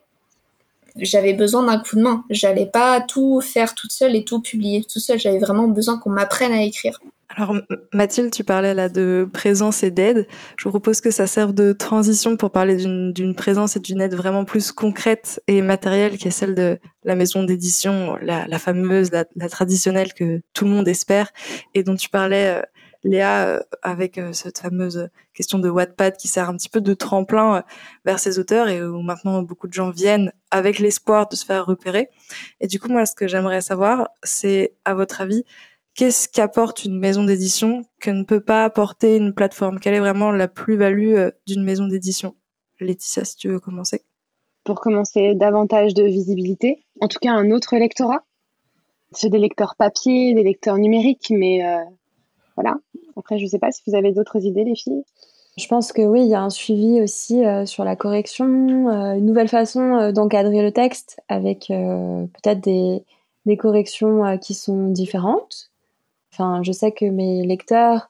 j'avais besoin d'un coup de main. J'allais pas tout faire toute seule et tout publier toute seule. J'avais vraiment besoin qu'on m'apprenne à écrire. Alors Mathilde, tu parlais là de présence et d'aide. Je vous propose que ça serve de transition pour parler d'une présence et d'une aide vraiment plus concrète et matérielle qui est celle de la maison d'édition, la, fameuse, la, traditionnelle que tout le monde espère et dont tu parlais euh, Léa, euh, avec euh, cette fameuse question de Wattpad qui sert un petit peu de tremplin euh, vers ses auteurs et où maintenant beaucoup de gens viennent avec l'espoir de se faire repérer. Et du coup, moi, ce que j'aimerais savoir, c'est, à votre avis, qu'est-ce qu'apporte une maison d'édition que ne peut pas apporter une plateforme? Quelle est vraiment la plus-value d'une maison d'édition? Laetitia, si tu veux commencer. Pour commencer, davantage de visibilité, en tout cas un autre lectorat. C'est des lecteurs papier, des lecteurs numériques, mais voilà. Après, je ne sais pas si vous avez d'autres idées, les filles. Je pense que oui, il y a un suivi aussi euh, sur la correction, euh, une nouvelle façon euh, d'encadrer le texte avec peut-être des, corrections qui sont différentes. Enfin, je sais que mes lecteurs,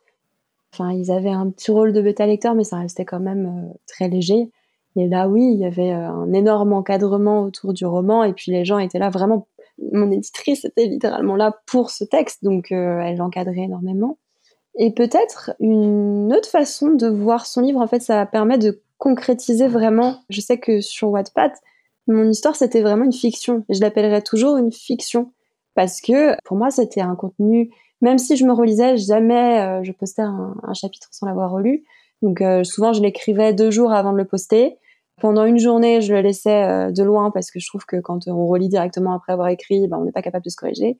enfin, ils avaient un petit rôle de bêta lecteur, mais ça restait quand même très léger. Et là, oui, il y avait un énorme encadrement autour du roman, et puis les gens étaient là vraiment. Mon éditrice était littéralement là pour ce texte, donc elle l'encadrait énormément. Et peut-être une autre façon de voir son livre, en fait, ça permet de concrétiser vraiment. Je sais que sur Wattpad, mon histoire, c'était vraiment une fiction. Je l'appellerais toujours une fiction. Parce que pour moi, c'était un contenu, même si je me relisais, jamais euh, je postais un, chapitre sans l'avoir relu. Donc euh, souvent, je l'écrivais deux jours avant de le poster. Pendant une journée, je le laissais euh, de loin parce que je trouve que quand on relit directement après avoir écrit, ben, on n'est pas capable de se corriger.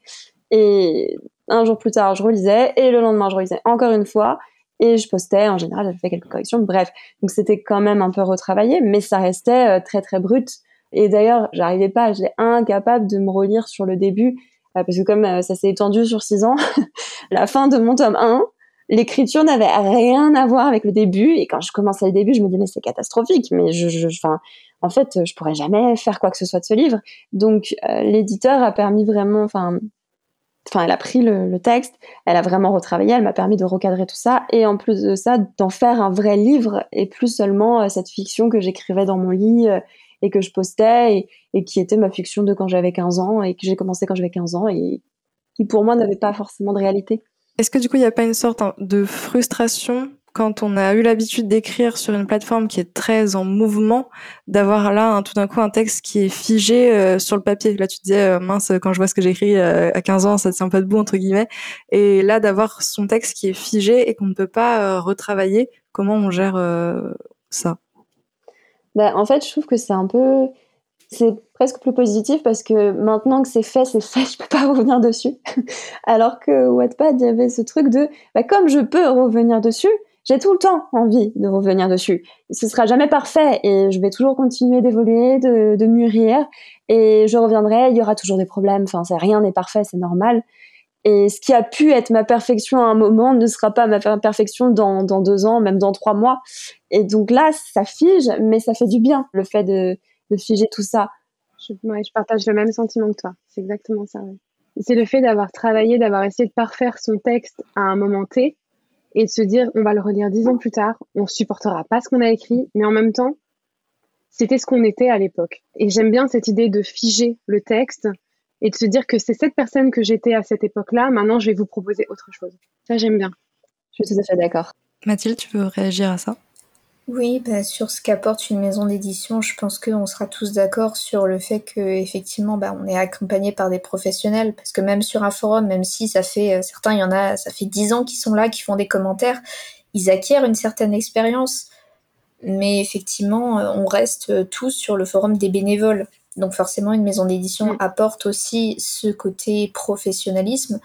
Et un jour plus tard, je relisais, et le lendemain, je relisais encore une fois, et je postais. En général, j'avais fait quelques corrections. Bref, donc c'était quand même un peu retravaillé, mais ça restait euh, très très brut. Et d'ailleurs, j'arrivais pas, j'étais incapable de me relire sur le début, euh, parce que comme euh, ça s'est étendu sur six ans, la fin de mon tome 1, l'écriture n'avait rien à voir avec le début. Et quand je commençais le début, je me disais, mais c'est catastrophique. Mais je, je, en fait, je pourrais jamais faire quoi que ce soit de ce livre. Donc, l'éditeur a permis vraiment, enfin, enfin, elle a pris le, texte, elle a vraiment retravaillé, elle m'a permis de recadrer tout ça, et en plus de ça, d'en faire un vrai livre, et plus seulement cette fiction que j'écrivais dans mon lit et que je postais, et, qui était ma fiction de quand j'avais 15 ans, et que j'ai commencé quand j'avais 15 ans, et qui pour moi n'avait pas forcément de réalité. Est-ce que du coup, il n'y a pas une sorte hein, de frustration quand on a eu l'habitude d'écrire sur une plateforme qui est très en mouvement, d'avoir là tout d'un coup un texte qui est figé euh, sur le papier. Là, tu disais, euh, mince, quand je vois ce que j'écris euh, à 15 ans, ça tient pas debout, entre guillemets. Et là, d'avoir son texte qui est figé et qu'on ne peut pas retravailler, comment on gère ça? Bah, En fait, je trouve que c'est un peu... C'est presque plus positif parce que maintenant que c'est fait, c'est fait, je peux pas revenir dessus. Alors que Wattpad, il y avait ce truc de, bah, comme je peux revenir dessus, j'ai tout le temps envie de revenir dessus. Ce sera jamais parfait et je vais toujours continuer d'évoluer, de, mûrir et je reviendrai. Il y aura toujours des problèmes. Enfin, rien n'est parfait, c'est normal. Et ce qui a pu être ma perfection à un moment ne sera pas ma perfection dans, deux ans, même dans trois mois. Et donc là, ça fige, mais ça fait du bien, le fait de, figer tout ça. Je, je partage le même sentiment que toi. C'est exactement ça. C'est le fait d'avoir travaillé, d'avoir essayé de parfaire son texte à un moment T et de se dire on va le relire dix ans plus tard, on supportera pas ce qu'on a écrit, mais en même temps, c'était ce qu'on était à l'époque. Et j'aime bien cette idée de figer le texte et de se dire que c'est cette personne que j'étais à cette époque-là, maintenant je vais vous proposer autre chose. Ça, j'aime bien. Je suis tout à fait d'accord. Mathilde, tu veux réagir à ça? Oui, bah, sur ce qu'apporte une maison d'édition, je pense qu'on sera tous d'accord sur le fait que effectivement, bah, on est accompagné par des professionnels, parce que même sur un forum, même si ça fait euh, certains, il y en a, ça fait dix ans qu'ils sont là, qui font des commentaires, ils acquièrent une certaine expérience, mais effectivement, euh, on reste euh, tous sur le forum des bénévoles. Donc forcément, une maison d'édition mm. apporte aussi ce côté professionnalisme.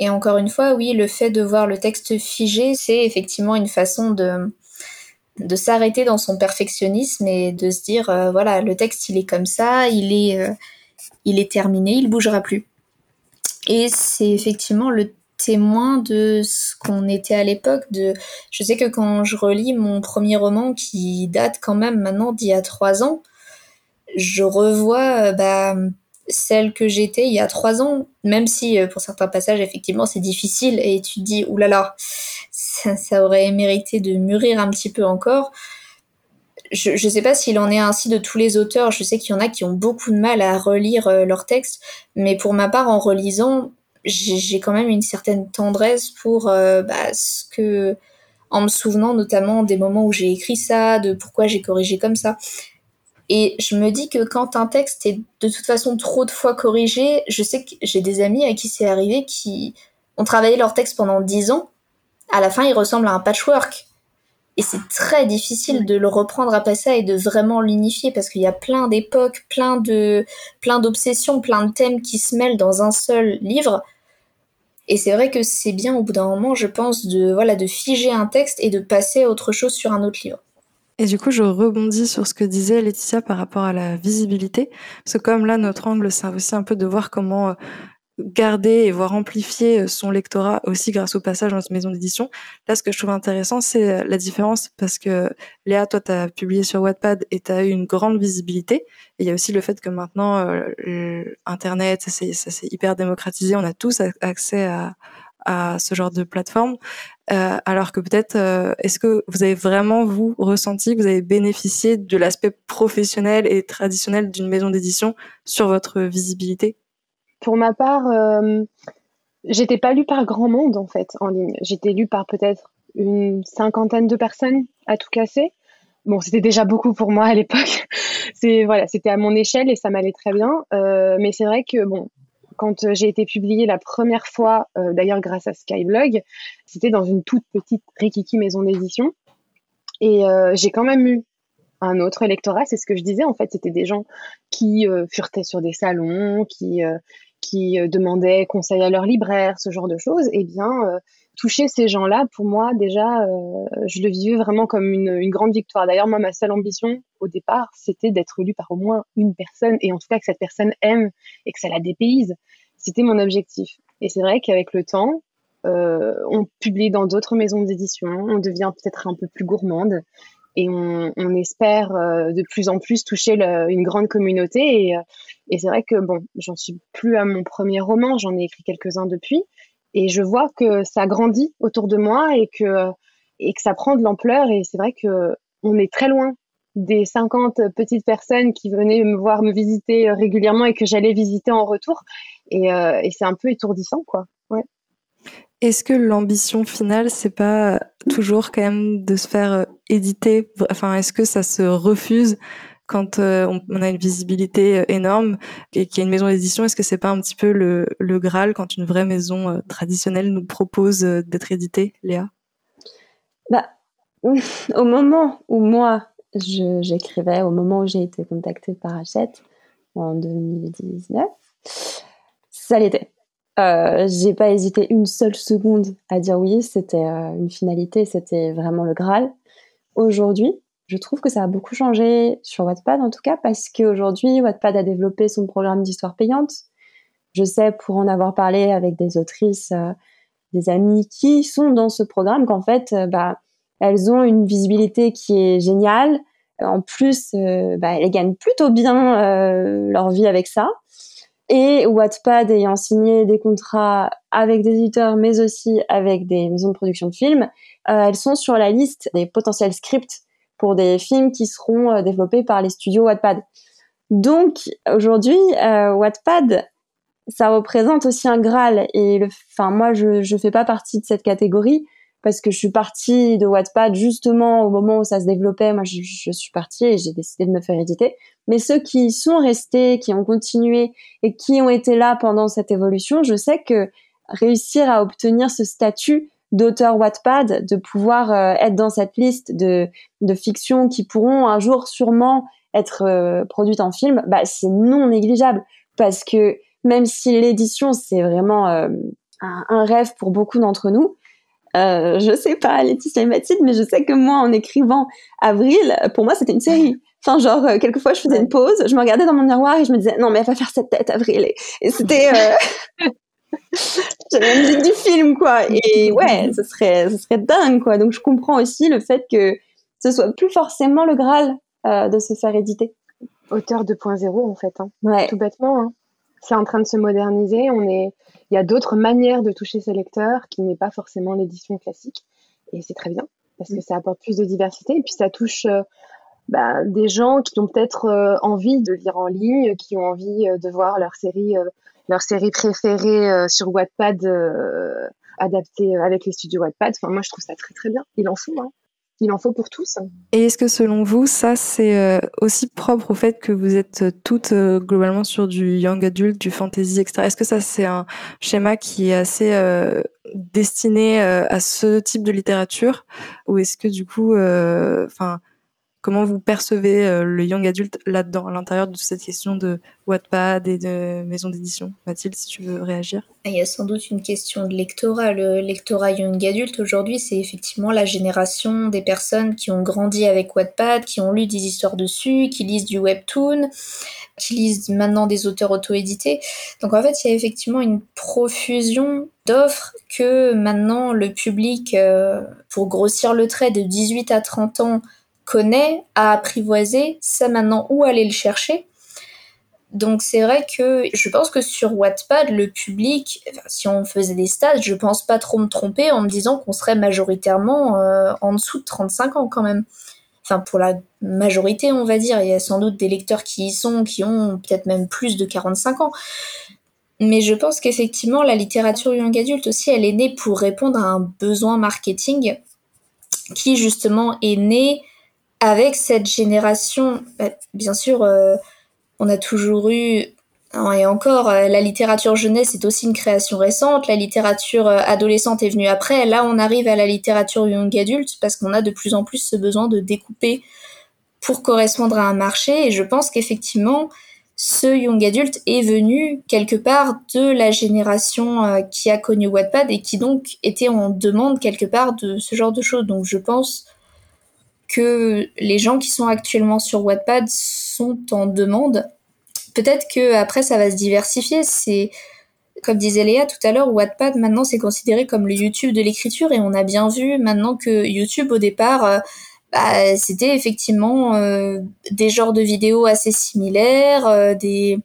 Et encore une fois, oui, le fait de voir le texte figé, c'est effectivement une façon de de s'arrêter dans son perfectionnisme et de se dire euh, voilà le texte il est comme ça il est euh, il est terminé il bougera plus. Et c'est effectivement le témoin de ce qu'on était à l'époque de je sais que quand je relis mon premier roman qui date quand même maintenant d'il y a trois ans je revois euh, bah, celle que j'étais il y a trois ans, même si pour certains passages, effectivement, c'est difficile et tu te dis, oulala, ça, aurait mérité de mûrir un petit peu encore. Je ne sais pas s'il en est ainsi de tous les auteurs. Je sais qu'il y en a qui ont beaucoup de mal à relire euh, leurs textes, mais pour ma part, en relisant, j'ai quand même une certaine tendresse pour euh, bah, ce que, en me souvenant notamment des moments où j'ai écrit ça, de pourquoi j'ai corrigé comme ça. Et je me dis que quand un texte est de toute façon trop de fois corrigé, je sais que j'ai des amis à qui c'est arrivé qui ont travaillé leur texte pendant dix ans à la fin, il ressemble à un patchwork. Et c'est très difficile de le reprendre après ça et de vraiment l'unifier parce qu'il y a plein d'époques, plein de, plein d'obsessions, plein de thèmes qui se mêlent dans un seul livre. Et c'est vrai que c'est bien au bout d'un moment, je pense, de, voilà, de figer un texte et de passer à autre chose sur un autre livre. Et du coup, je rebondis sur ce que disait Laetitia par rapport à la visibilité. Parce que comme là, notre angle, c'est aussi un peu de voir comment euh, garder et voir amplifier euh, son lectorat aussi grâce au passage dans cette maison d'édition. Là, ce que je trouve intéressant, c'est euh, la différence parce que Léa, toi, tu as publié sur Wattpad et tu as eu une grande visibilité. Il y a aussi le fait que maintenant, euh, Internet, ça s'est hyper démocratisé, on a tous accès à, à ce genre de plateforme. Euh, alors que peut-être, est-ce que vous avez vraiment, vous, ressenti que vous avez bénéficié de l'aspect professionnel et traditionnel d'une maison d'édition sur votre visibilité? Pour ma part, euh, j'étais pas lue par grand monde en fait en ligne. J'étais lue par peut-être une cinquantaine de personnes à tout casser. Bon, c'était déjà beaucoup pour moi à l'époque. c'est voilà, c'était à mon échelle et ça m'allait très bien. Euh, mais c'est vrai que bon, quand j'ai été publiée la première fois, euh, d'ailleurs grâce à Skyblog, c'était dans une toute petite Rikiki maison d'édition. Et j'ai quand même eu un autre électorat, c'est ce que je disais en fait, c'était des gens qui furetaient sur des salons, qui qui euh, demandaient conseil à leur libraire, ce genre de choses, eh bien, euh, toucher ces gens-là, pour moi, déjà, euh, je le vivais vraiment comme une, grande victoire. D'ailleurs, moi, ma seule ambition au départ, c'était d'être lu par au moins une personne, et en tout cas que cette personne aime et que ça la dépayse. C'était mon objectif. Et c'est vrai qu'avec le temps, on publie dans d'autres maisons d'édition, on devient peut-être un peu plus gourmande et on, espère de plus en plus toucher une grande communauté. Et, Et c'est vrai que bon, j'en suis plus à mon premier roman, j'en ai écrit quelques-uns depuis, et je vois que ça grandit autour de moi et que et que ça prend de l'ampleur. Et c'est vrai que on est très loin des 50 petites personnes qui venaient me voir me visiter régulièrement et que j'allais visiter en retour. Et, euh, et c'est un peu étourdissant, quoi. Est-ce que l'ambition finale, c'est pas toujours quand même de se faire euh, éditer? Enfin, est-ce que ça se refuse quand euh, on, a une visibilité euh, énorme et qu'il y a une maison d'édition? Est-ce que c'est pas un petit peu le, Graal quand une vraie maison traditionnelle nous propose d'être éditée, Léa? Bah, au moment où moi j'écrivais, au moment où j'ai été contactée par Hachette en 2019, ça l'était. Euh, j'ai pas hésité une seule seconde à dire oui, c'était euh, une finalité, c'était vraiment le Graal. Aujourd'hui, je trouve que ça a beaucoup changé sur Wattpad en tout cas, parce qu'aujourd'hui, Wattpad a développé son programme d'histoire payante. Je sais, pour en avoir parlé avec des autrices, euh, des amis qui sont dans ce programme, qu'en fait, euh, bah, elles ont une visibilité qui est géniale. En plus, bah, elles gagnent plutôt bien leur vie avec ça. Et Wattpad ayant signé des contrats avec des éditeurs, mais aussi avec des maisons de production de films, euh, elles sont sur la liste des potentiels scripts pour des films qui seront euh, développés par les studios Wattpad. Donc aujourd'hui, euh, Wattpad, ça représente aussi un Graal. Et enfin moi, je je fais pas partie de cette catégorie parce que je suis partie de Wattpad justement au moment où ça se développait. Moi, je, suis partie et j'ai décidé de me faire éditer. Mais ceux qui sont restés, qui ont continué et qui ont été là pendant cette évolution, je sais que réussir à obtenir ce statut d'auteur Wattpad, de pouvoir euh, être dans cette liste de, de fictions qui pourront un jour sûrement être euh, produites en film, bah, c'est non négligeable. Parce que même si l'édition, c'est vraiment euh, un, rêve pour beaucoup d'entre nous, euh, je sais pas, Laetitia et Mathilde, mais je sais que moi, en écrivant Avril, pour moi, c'était une série. Enfin, genre, euh, quelquefois, je faisais une pause, je me regardais dans mon miroir et je me disais, non, mais elle va faire cette tête, Avril. Et, c'était... Euh... J'avais la musique du film, quoi. Et ouais, ce serait, ce serait dingue, quoi. Donc, je comprends aussi le fait que ce soit plus forcément le Graal euh, de se faire éditer. Auteur 2.0, en fait. Hein. Ouais. Tout bêtement. Hein. C'est en train de se moderniser. On est il y a d'autres manières de toucher ses lecteurs qui n'est pas forcément l'édition classique. Et c'est très bien parce que mm. ça apporte plus de diversité et puis ça touche euh, bah, des gens qui ont peut-être euh, envie de lire en ligne, qui ont envie euh, de voir leur série, leur série préférée sur Wattpad adaptée avec les studios Wattpad. Enfin, moi, je trouve ça très très bien. Il en faut. Hein il en faut pour tous. Et est-ce que selon vous, ça c'est euh, aussi propre au fait que vous êtes euh, toutes euh, globalement sur du young adult, du fantasy, etc. Est-ce que ça c'est un schéma qui est assez destiné à ce type de littérature, ou est-ce que du coup, enfin Comment vous percevez euh, le young adulte là-dedans, à l'intérieur de cette question de Wattpad et de maison d'édition Mathilde, si tu veux réagir. Il y a sans doute une question de lectorat. Le lectorat young adulte aujourd'hui, c'est effectivement la génération des personnes qui ont grandi avec Wattpad, qui ont lu des histoires dessus, qui lisent du webtoon, qui lisent maintenant des auteurs auto-édités. Donc en fait, il y a effectivement une profusion d'offres que maintenant le public, euh, pour grossir le trait de 18 à 30 ans, connaît, a apprivoisé, sait maintenant où aller le chercher. Donc c'est vrai que je pense que sur Wattpad, le public, si on faisait des stats, je pense pas trop me tromper en me disant qu'on serait majoritairement euh, en dessous de 35 ans quand même. Enfin pour la majorité on va dire, il y a sans doute des lecteurs qui y sont, qui ont peut-être même plus de 45 ans. Mais je pense qu'effectivement la littérature young adulte aussi, elle est née pour répondre à un besoin marketing qui justement est né avec cette génération, bah, bien sûr, euh, on a toujours eu, hein, et encore, euh, la littérature jeunesse est aussi une création récente, la littérature euh, adolescente est venue après, là on arrive à la littérature young adulte parce qu'on a de plus en plus ce besoin de découper pour correspondre à un marché, et je pense qu'effectivement, ce young adulte est venu quelque part de la génération qui a connu Wattpad et qui donc était en demande quelque part de ce genre de choses. Donc je pense que les gens qui sont actuellement sur Wattpad sont en demande. Peut-être que après ça va se diversifier. C'est comme disait Léa tout à l'heure, Wattpad maintenant c'est considéré comme le YouTube de l'écriture et on a bien vu maintenant que YouTube au départ euh, bah, c'était effectivement euh, des genres de vidéos assez similaires, euh, des,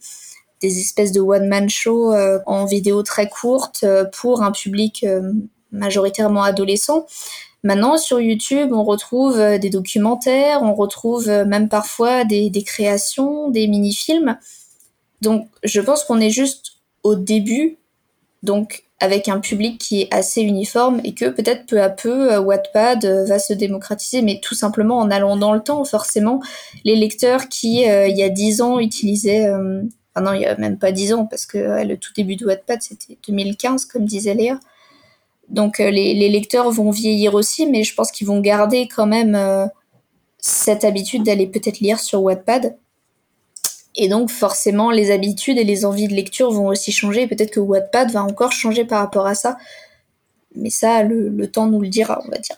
espèces de one-man show en vidéo très courte pour un public majoritairement adolescent. Maintenant, sur YouTube, on retrouve des documentaires, on retrouve même parfois des, créations, des mini-films. Donc, je pense qu'on est juste au début. Donc, avec un public qui est assez uniforme et que peut-être peu à peu euh, Wattpad euh, va se démocratiser, mais tout simplement en allant dans le temps. Forcément, les lecteurs qui, euh, il y a dix ans, utilisaient... enfin non, il y a même pas dix ans, parce que le tout début de Wattpad, c'était 2015, comme disait Léa. Donc les, les, lecteurs vont vieillir aussi, mais je pense qu'ils vont garder quand même cette habitude d'aller peut-être lire sur Wattpad et donc forcément, les habitudes et les envies de lecture vont aussi changer. Peut-être que Wattpad va encore changer par rapport à ça. Mais ça, le, temps nous le dira, on va dire.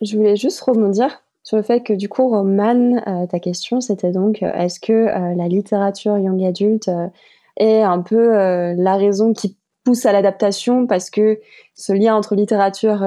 Je voulais juste rebondir sur le fait que du coup, Roman, euh, ta question, c'était donc euh, est-ce que euh, la littérature young adulte est un peu la raison qui pousse à l'adaptation parce que ce lien entre littérature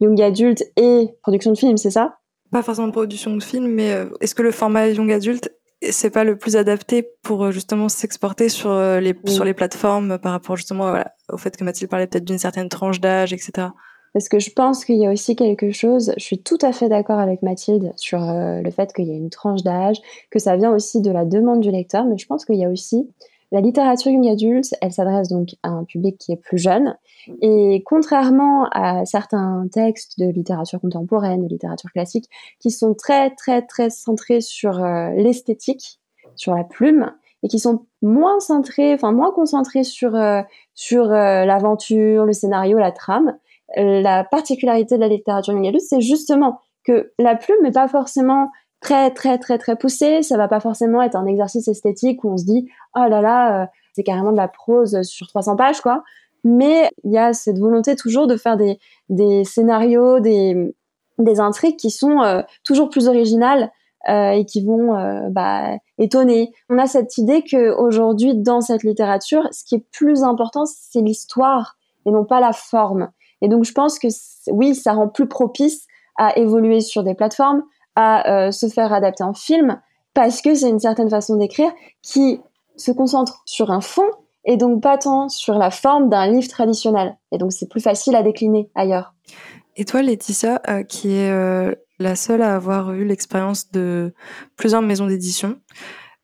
young adulte et production de films, c'est ça? Pas forcément production de films, mais est-ce que le format young adulte c'est pas le plus adapté pour euh, justement s'exporter sur euh, les sur les plateformes par rapport justement au fait que Mathilde parlait peut-être d'une certaine tranche d'âge, etc. Parce que je pense qu'il y a aussi quelque chose, je suis tout à fait d'accord avec Mathilde sur euh, le fait qu'il y a une tranche d'âge, que ça vient aussi de la demande du lecteur, mais je pense qu'il y a aussi la littérature young adulte, elle s'adresse donc à un public qui est plus jeune. Et contrairement à certains textes de littérature contemporaine, de littérature classique, qui sont très très très centrés sur euh, l'esthétique, sur la plume, et qui sont moins centrés, enfin moins concentrés sur euh, sur euh, l'aventure, le scénario, la trame. La particularité de la littérature young adulte, c'est justement que la plume n'est pas forcément très très très très poussé. Ça va pas forcément être un exercice esthétique où on se dit oh là là, euh, c'est carrément de la prose sur 300 pages quoi. Mais il y a cette volonté toujours de faire des, des scénarios, des, des intrigues qui sont euh, toujours plus originales euh, et qui vont bah, étonner. On a cette idée que aujourd'hui dans cette littérature, ce qui est plus important, c'est l'histoire et non pas la forme. Et donc je pense que oui, ça rend plus propice à évoluer sur des plateformes, à euh, se faire adapter en film parce que c'est une certaine façon d'écrire qui se concentre sur un fond et donc pas tant sur la forme d'un livre traditionnel. Et donc c'est plus facile à décliner ailleurs. Et toi, Laetitia, euh, qui est euh, la seule à avoir eu l'expérience de plusieurs maisons d'édition,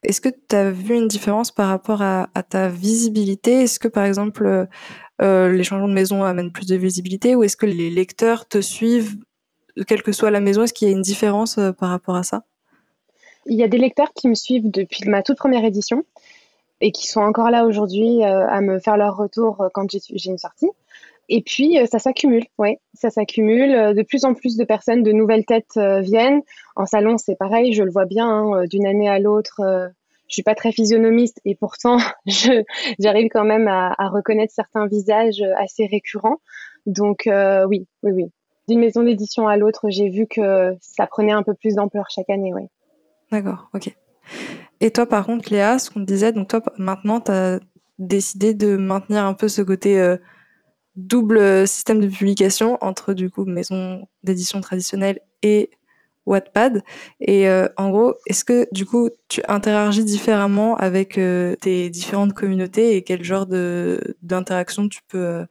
est-ce que tu as vu une différence par rapport à, à ta visibilité? Est-ce que par exemple les changements de maison amènent plus de visibilité ou est-ce que les lecteurs te suivent quelle que soit la maison Est-ce qu'il y a une différence euh, par rapport à ça? Il y a des lecteurs qui me suivent depuis ma toute première édition et qui sont encore là aujourd'hui euh, à me faire leur retour euh, quand j'ai une sortie. Et puis, ça s'accumule, ouais, ça s'accumule. De plus en plus de personnes, de nouvelles têtes viennent. En salon, c'est pareil, je le vois bien, hein, d'une année à l'autre. je suis pas très physionomiste et pourtant, j'arrive quand même à, reconnaître certains visages assez récurrents. Donc, oui, oui, oui, d'une maison d'édition à l'autre, j'ai vu que ça prenait un peu plus d'ampleur chaque année, oui. D'accord, ok. Et toi, par contre, Léa, ce qu'on te disait, donc toi, maintenant, tu as décidé de maintenir un peu ce côté euh, double système de publication entre, du coup, maison d'édition traditionnelle et Wattpad. Et euh, en gros, est-ce que, du coup, tu interagis différemment avec euh, tes différentes communautés et quel genre d'interaction tu peux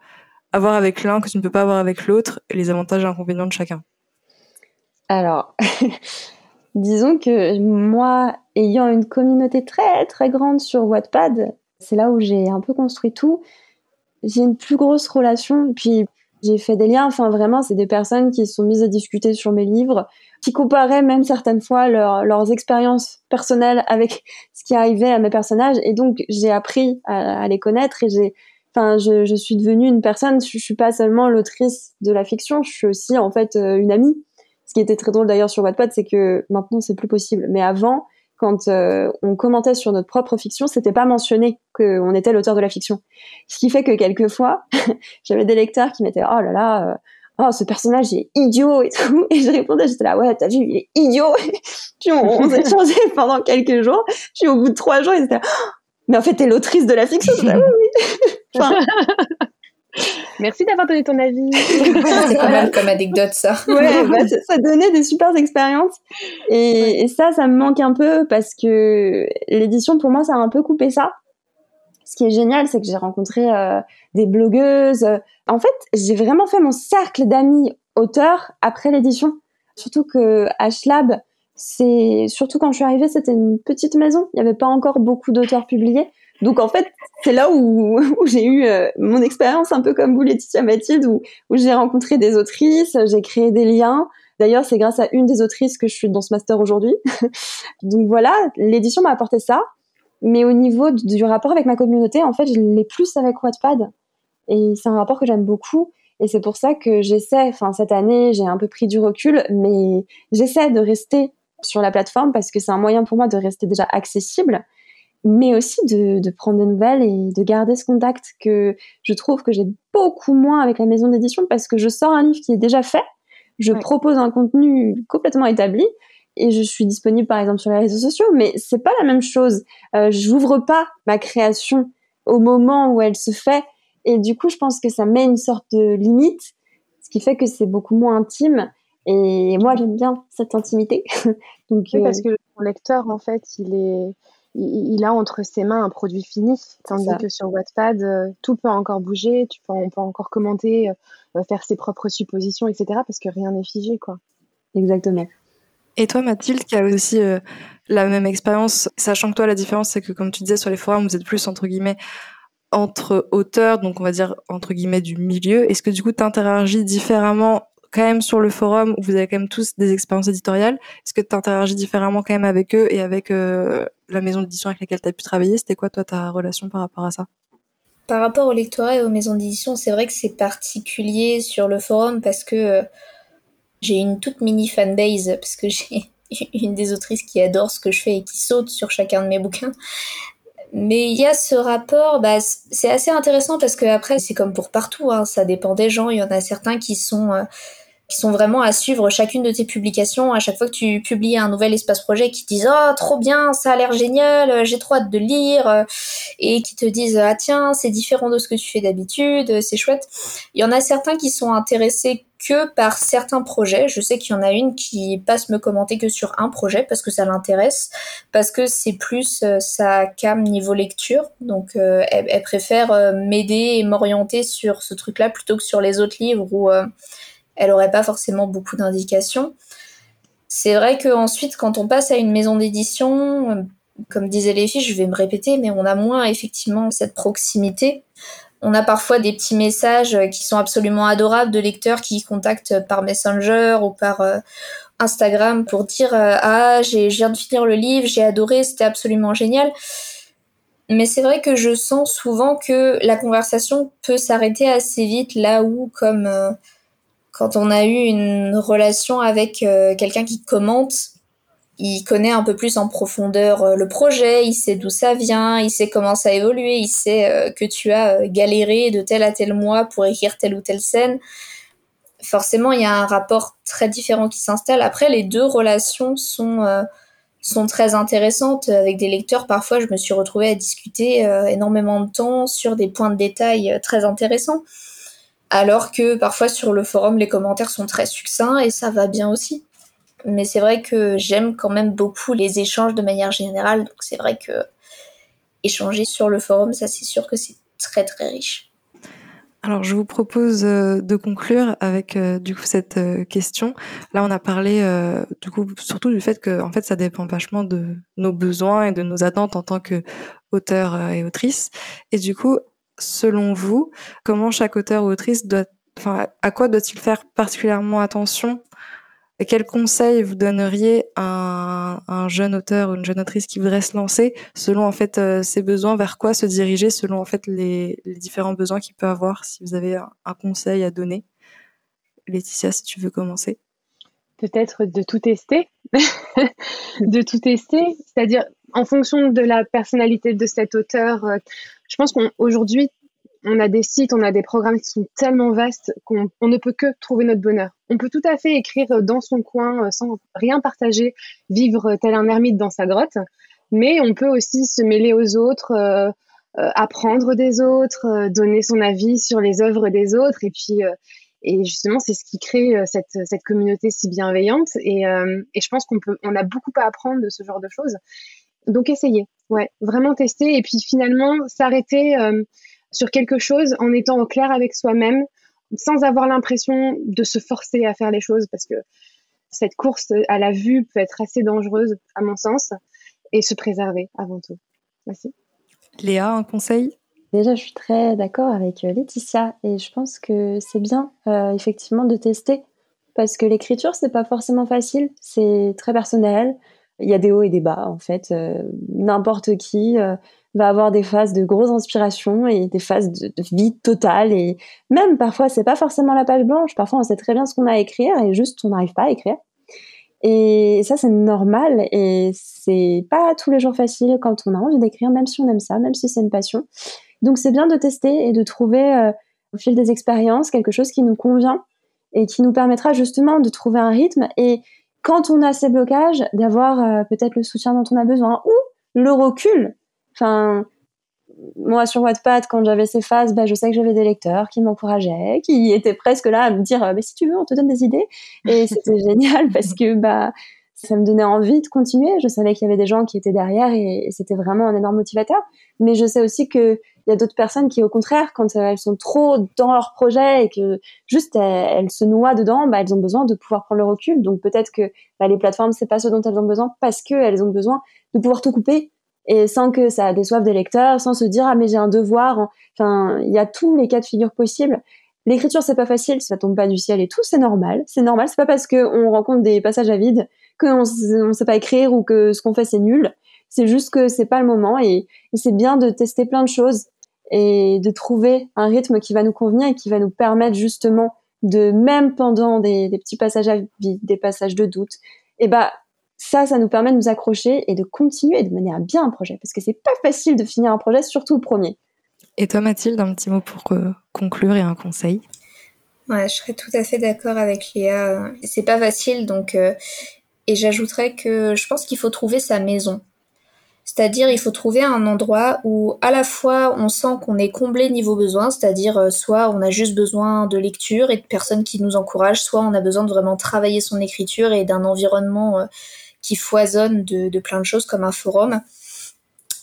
avoir avec l'un que tu ne peux pas avoir avec l'autre les avantages et inconvénients de chacun Alors, disons que moi, ayant une communauté très très grande sur Wattpad, c'est là où j'ai un peu construit tout. J'ai une plus grosse relation, puis j'ai fait des liens. Enfin, vraiment, c'est des personnes qui se sont mises à discuter sur mes livres, qui comparaient même certaines fois leurs expériences personnelles avec ce qui arrivait à mes personnages. Et donc, j'ai appris à les connaître et j'ai enfin je, je, suis devenue une personne je, je suis pas seulement l'autrice de la fiction je suis aussi en fait euh, une amie. Ce qui était très drôle d'ailleurs sur Wattpad c'est que maintenant c'est plus possible. Mais avant quand euh, on commentait sur notre propre fiction c'était pas mentionné qu'on était l'auteur de la fiction. Ce qui fait que quelquefois j'avais des lecteurs qui m'étaient oh là là euh, oh ce personnage est idiot et tout. Et je répondais j'étais là ouais t'as vu il est idiot. Puis on, on s'est changé pendant quelques jours. Puis au bout de trois jours ils étaient là, mais en fait t'es l'autrice de la fiction oui, oui. Merci d'avoir donné ton avis. c'est pas mal comme anecdote, ça. Ouais, bah, ça, donnait des super expériences. Et, et, ça, ça me manque un peu parce que l'édition, pour moi, ça a un peu coupé ça. Ce qui est génial, c'est que j'ai rencontré euh, des blogueuses. En fait, j'ai vraiment fait mon cercle d'amis auteurs après l'édition. Surtout que HLab, c'est surtout quand je suis arrivée, c'était une petite maison. Il n'y avait pas encore beaucoup d'auteurs publiés. Donc en fait, c'est là où, j'ai eu euh, mon expérience un peu comme vous, Laetitia Mathilde, où, où j'ai rencontré des autrices, j'ai créé des liens. D'ailleurs, c'est grâce à une des autrices que je suis dans ce master aujourd'hui. Donc voilà, l'édition m'a apporté ça. Mais au niveau du rapport avec ma communauté, en fait, je l'ai plus avec Wattpad. Et c'est un rapport que j'aime beaucoup. Et c'est pour ça que j'essaie, enfin cette année, j'ai un peu pris du recul, mais j'essaie de rester sur la plateforme parce que c'est un moyen pour moi de rester déjà accessible mais aussi de, de, prendre des nouvelles et de garder ce contact que je trouve que j'ai beaucoup moins avec la maison d'édition parce que je sors un livre qui est déjà fait, je propose un contenu complètement établi et je suis disponible par exemple sur les réseaux sociaux, mais c'est pas la même chose. Euh, J'ouvre pas ma création au moment où elle se fait et du coup je pense que ça met une sorte de limite, ce qui fait que c'est beaucoup moins intime. Et moi j'aime bien cette intimité. Donc, oui, parce euh, que le lecteur en fait il est il, a entre ses mains un produit fini, tandis que sur Wattpad, euh, tout peut encore bouger, tu peux, on peut encore commenter, euh, faire ses propres suppositions, etc. Parce que rien n'est figé, quoi. Exactement. Et toi, Mathilde, qui a aussi euh, la même expérience, sachant que toi, la différence, c'est que comme tu disais sur les forums, vous êtes plus entre guillemets entre auteurs, donc on va dire entre guillemets du milieu. Est-ce que du coup, tu interagis différemment quand même sur le forum où vous avez quand même tous des expériences éditoriales Est-ce que tu interagis différemment quand même avec eux et avec euh, la maison d'édition avec laquelle tu as pu travailler? C'était quoi toi ta relation par rapport à ça? Par rapport au lectorat et aux maisons d'édition, c'est vrai que c'est particulier sur le forum parce que euh, j'ai une toute mini fanbase parce que j'ai une des autrices qui adore ce que je fais et qui saute sur chacun de mes bouquins. Mais il y a ce rapport, bah, c'est assez intéressant parce que après c'est comme pour partout, hein, ça dépend des gens. Il y en a certains qui sont euh, qui sont vraiment à suivre chacune de tes publications à chaque fois que tu publies un nouvel espace projet qui disent ah trop bien ça a l'air génial j'ai trop hâte de lire et qui te disent ah tiens c'est différent de ce que tu fais d'habitude c'est chouette. Il y en a certains qui sont intéressés que par certains projets. Je sais qu'il y en a une qui passe me commenter que sur un projet parce que ça l'intéresse parce que c'est plus euh, sa cam niveau lecture. Donc euh, elle, préfère euh, m'aider et m'orienter sur ce truc là plutôt que sur les autres livres où elle n'aurait pas forcément beaucoup d'indications. C'est vrai qu'ensuite, quand on passe à une maison d'édition, euh, comme disaient les filles, je vais me répéter, mais on a moins effectivement cette proximité. On a parfois des petits messages qui sont absolument adorables de lecteurs qui contactent par Messenger ou par euh, Instagram pour dire euh, ah je viens de finir le livre, j'ai adoré, c'était absolument génial. Mais c'est vrai que je sens souvent que la conversation peut s'arrêter assez vite là où comme quand on a eu une relation avec euh, quelqu'un qui commente, il connaît un peu plus en profondeur euh, le projet, il sait d'où ça vient, il sait comment ça a évolué, il sait euh, que tu as galéré de tel à tel mois pour écrire telle ou telle scène. Forcément, il y a un rapport très différent qui s'installe. Après, les deux relations sont, sont très intéressantes. Avec des lecteurs, parfois, je me suis retrouvée à discuter énormément de temps sur des points de détail très intéressants alors que parfois sur le forum les commentaires sont très succincts et ça va bien aussi. Mais c'est vrai que j'aime quand même beaucoup les échanges de manière générale, donc c'est vrai que échanger sur le forum, ça c'est sûr que c'est très très riche. Alors, je vous propose euh, de conclure avec euh, du coup cette euh, question. Là, on a parlé du coup surtout du fait que en fait, ça dépend vachement de nos besoins et de nos attentes en tant que auteur et autrice. Et du coup, selon vous, comment chaque auteur ou autrice doit, enfin, à quoi doit-il faire particulièrement attention? Et quels conseils vous donneriez à un, jeune auteur ou une jeune autrice qui voudrait se lancer selon en fait euh, ses besoins, vers quoi se diriger selon en fait les, différents besoins qu'il peut avoir? Si vous avez un, conseil à donner, Laetitia, si tu veux commencer. Peut-être de tout tester, de tout tester, c'est-à-dire en fonction de la personnalité de cet auteur, euh, je pense qu'aujourd'hui, on a des sites, on a des programmes qui sont tellement vastes qu'on ne peut que trouver notre bonheur. On peut tout à fait écrire dans son coin euh, sans rien partager, vivre tel un ermite dans sa grotte, mais on peut aussi se mêler aux autres, euh, apprendre des autres, donner son avis sur les œuvres des autres, et puis et justement, c'est ce qui crée cette, communauté si bienveillante. Et, et je pense qu'on on a beaucoup à apprendre de ce genre de choses. Donc, essayer, ouais, vraiment tester, et puis finalement s'arrêter sur quelque chose en étant au clair avec soi-même, sans avoir l'impression de se forcer à faire les choses, parce que cette course à la vue peut être assez dangereuse, à mon sens, et se préserver avant tout. Merci. Léa, un conseil? Déjà, je suis très d'accord avec euh, Laetitia et je pense que c'est bien euh, effectivement de tester parce que l'écriture c'est pas forcément facile, c'est très personnel. Il y a des hauts et des bas en fait. Euh, n'importe qui va avoir des phases de grosse inspiration et des phases de, de vide total et même parfois c'est pas forcément la page blanche. Parfois on sait très bien ce qu'on a à écrire et juste on n'arrive pas à écrire. Et ça, c'est normal et c'est pas tous les jours facile quand on a envie d'écrire, même si on aime ça, même si c'est une passion. Donc, c'est bien de tester et de trouver euh, au fil des expériences quelque chose qui nous convient et qui nous permettra justement de trouver un rythme et quand on a ces blocages, d'avoir euh, peut-être le soutien dont on a besoin ou le recul. Enfin, moi sur Wattpad, quand j'avais ces phases, bah, je sais que j'avais des lecteurs qui m'encourageaient, qui étaient presque là à me dire mais si tu veux, on te donne des idées. Et c'était génial parce que bah ça me donnait envie de continuer. Je savais qu'il y avait des gens qui étaient derrière et, c'était vraiment un énorme motivateur. Mais je sais aussi qu'il y a d'autres personnes qui, au contraire, quand elles sont trop dans leur projet et que juste elles, se noient dedans, bah, elles ont besoin de pouvoir prendre le recul. Donc peut-être que bah, les plateformes, c'est pas ce dont elles ont besoin parce qu'elles ont besoin de pouvoir tout couper et sans que ça déçoive des lecteurs, sans se dire ah mais j'ai un devoir. Enfin, il y a tous les cas de figure possibles. L'écriture c'est pas facile, ça tombe pas du ciel et tout, c'est normal. C'est normal, c'est pas parce qu'on rencontre des passages à vide qu'on ne sait pas écrire ou que ce qu'on fait c'est nul. C'est juste que c'est pas le moment et, c'est bien de tester plein de choses et de trouver un rythme qui va nous convenir et qui va nous permettre justement de même pendant des, des petits passages à vide, des passages de doute, et bah ça, ça nous permet de nous accrocher et de continuer de mener à bien un projet, parce que c'est pas facile de finir un projet, surtout le premier. Et toi, Mathilde, un petit mot pour conclure et un conseil? Ouais, je serais tout à fait d'accord avec Léa. C'est pas facile, donc. Euh, et j'ajouterais que je pense qu'il faut trouver sa maison. C'est-à-dire, il faut trouver un endroit où à la fois on sent qu'on est comblé niveau besoin, c'est-à-dire euh, soit on a juste besoin de lecture et de personnes qui nous encouragent, soit on a besoin de vraiment travailler son écriture et d'un environnement euh, qui foisonne de, plein de choses comme un forum.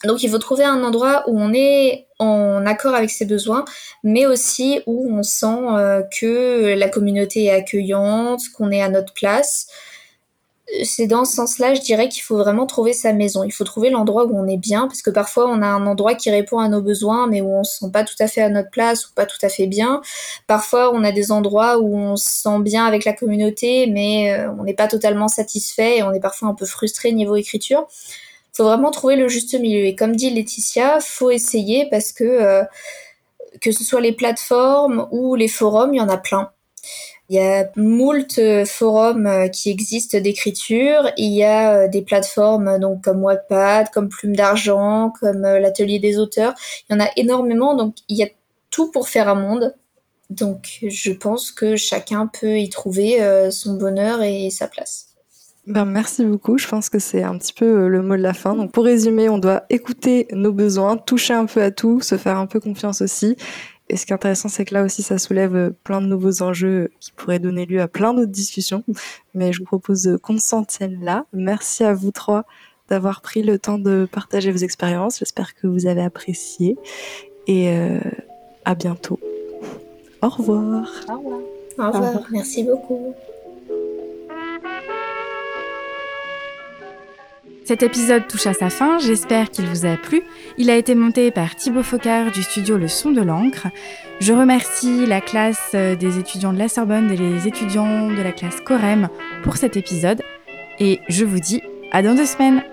Donc il faut trouver un endroit où on est en accord avec ses besoins, mais aussi où on sent euh, que la communauté est accueillante, qu'on est à notre place, c'est dans ce sens-là, je dirais qu'il faut vraiment trouver sa maison. Il faut trouver l'endroit où on est bien, parce que parfois on a un endroit qui répond à nos besoins, mais où on se sent pas tout à fait à notre place ou pas tout à fait bien. Parfois on a des endroits où on se sent bien avec la communauté, mais euh, on n'est pas totalement satisfait et on est parfois un peu frustré niveau écriture. Il faut vraiment trouver le juste milieu. Et comme dit Laetitia, faut essayer parce que euh, que ce soit les plateformes ou les forums, il y en a plein. Il y a moult euh, forums euh, qui existent d'écriture. Il y a euh, des plateformes donc comme Wattpad, comme Plume d'argent, comme l'Atelier des auteurs. Il y en a énormément, donc il y a tout pour faire un monde. Donc je pense que chacun peut y trouver son bonheur et sa place. Ben, merci beaucoup. Je pense que c'est un petit peu le mot de la fin. Donc, pour résumer, on doit écouter nos besoins, toucher un peu à tout, se faire un peu confiance aussi et ce qui est intéressant, c'est que là aussi, ça soulève euh, plein de nouveaux enjeux qui pourraient donner lieu à plein d'autres discussions. Mais je vous propose qu'on s'en tienne là. Merci à vous trois d'avoir pris le temps de partager vos expériences. J'espère que vous avez apprécié. Et euh, à bientôt. Au revoir. Au revoir. Au revoir. Merci beaucoup. Cet épisode touche à sa fin, j'espère qu'il vous a plu. Il a été monté par Thibaut Focard du studio Le Son de l'encre. Je remercie la classe euh, des étudiants de la Sorbonne et les étudiants de la classe Corem pour cet épisode. Et je vous dis à dans deux semaines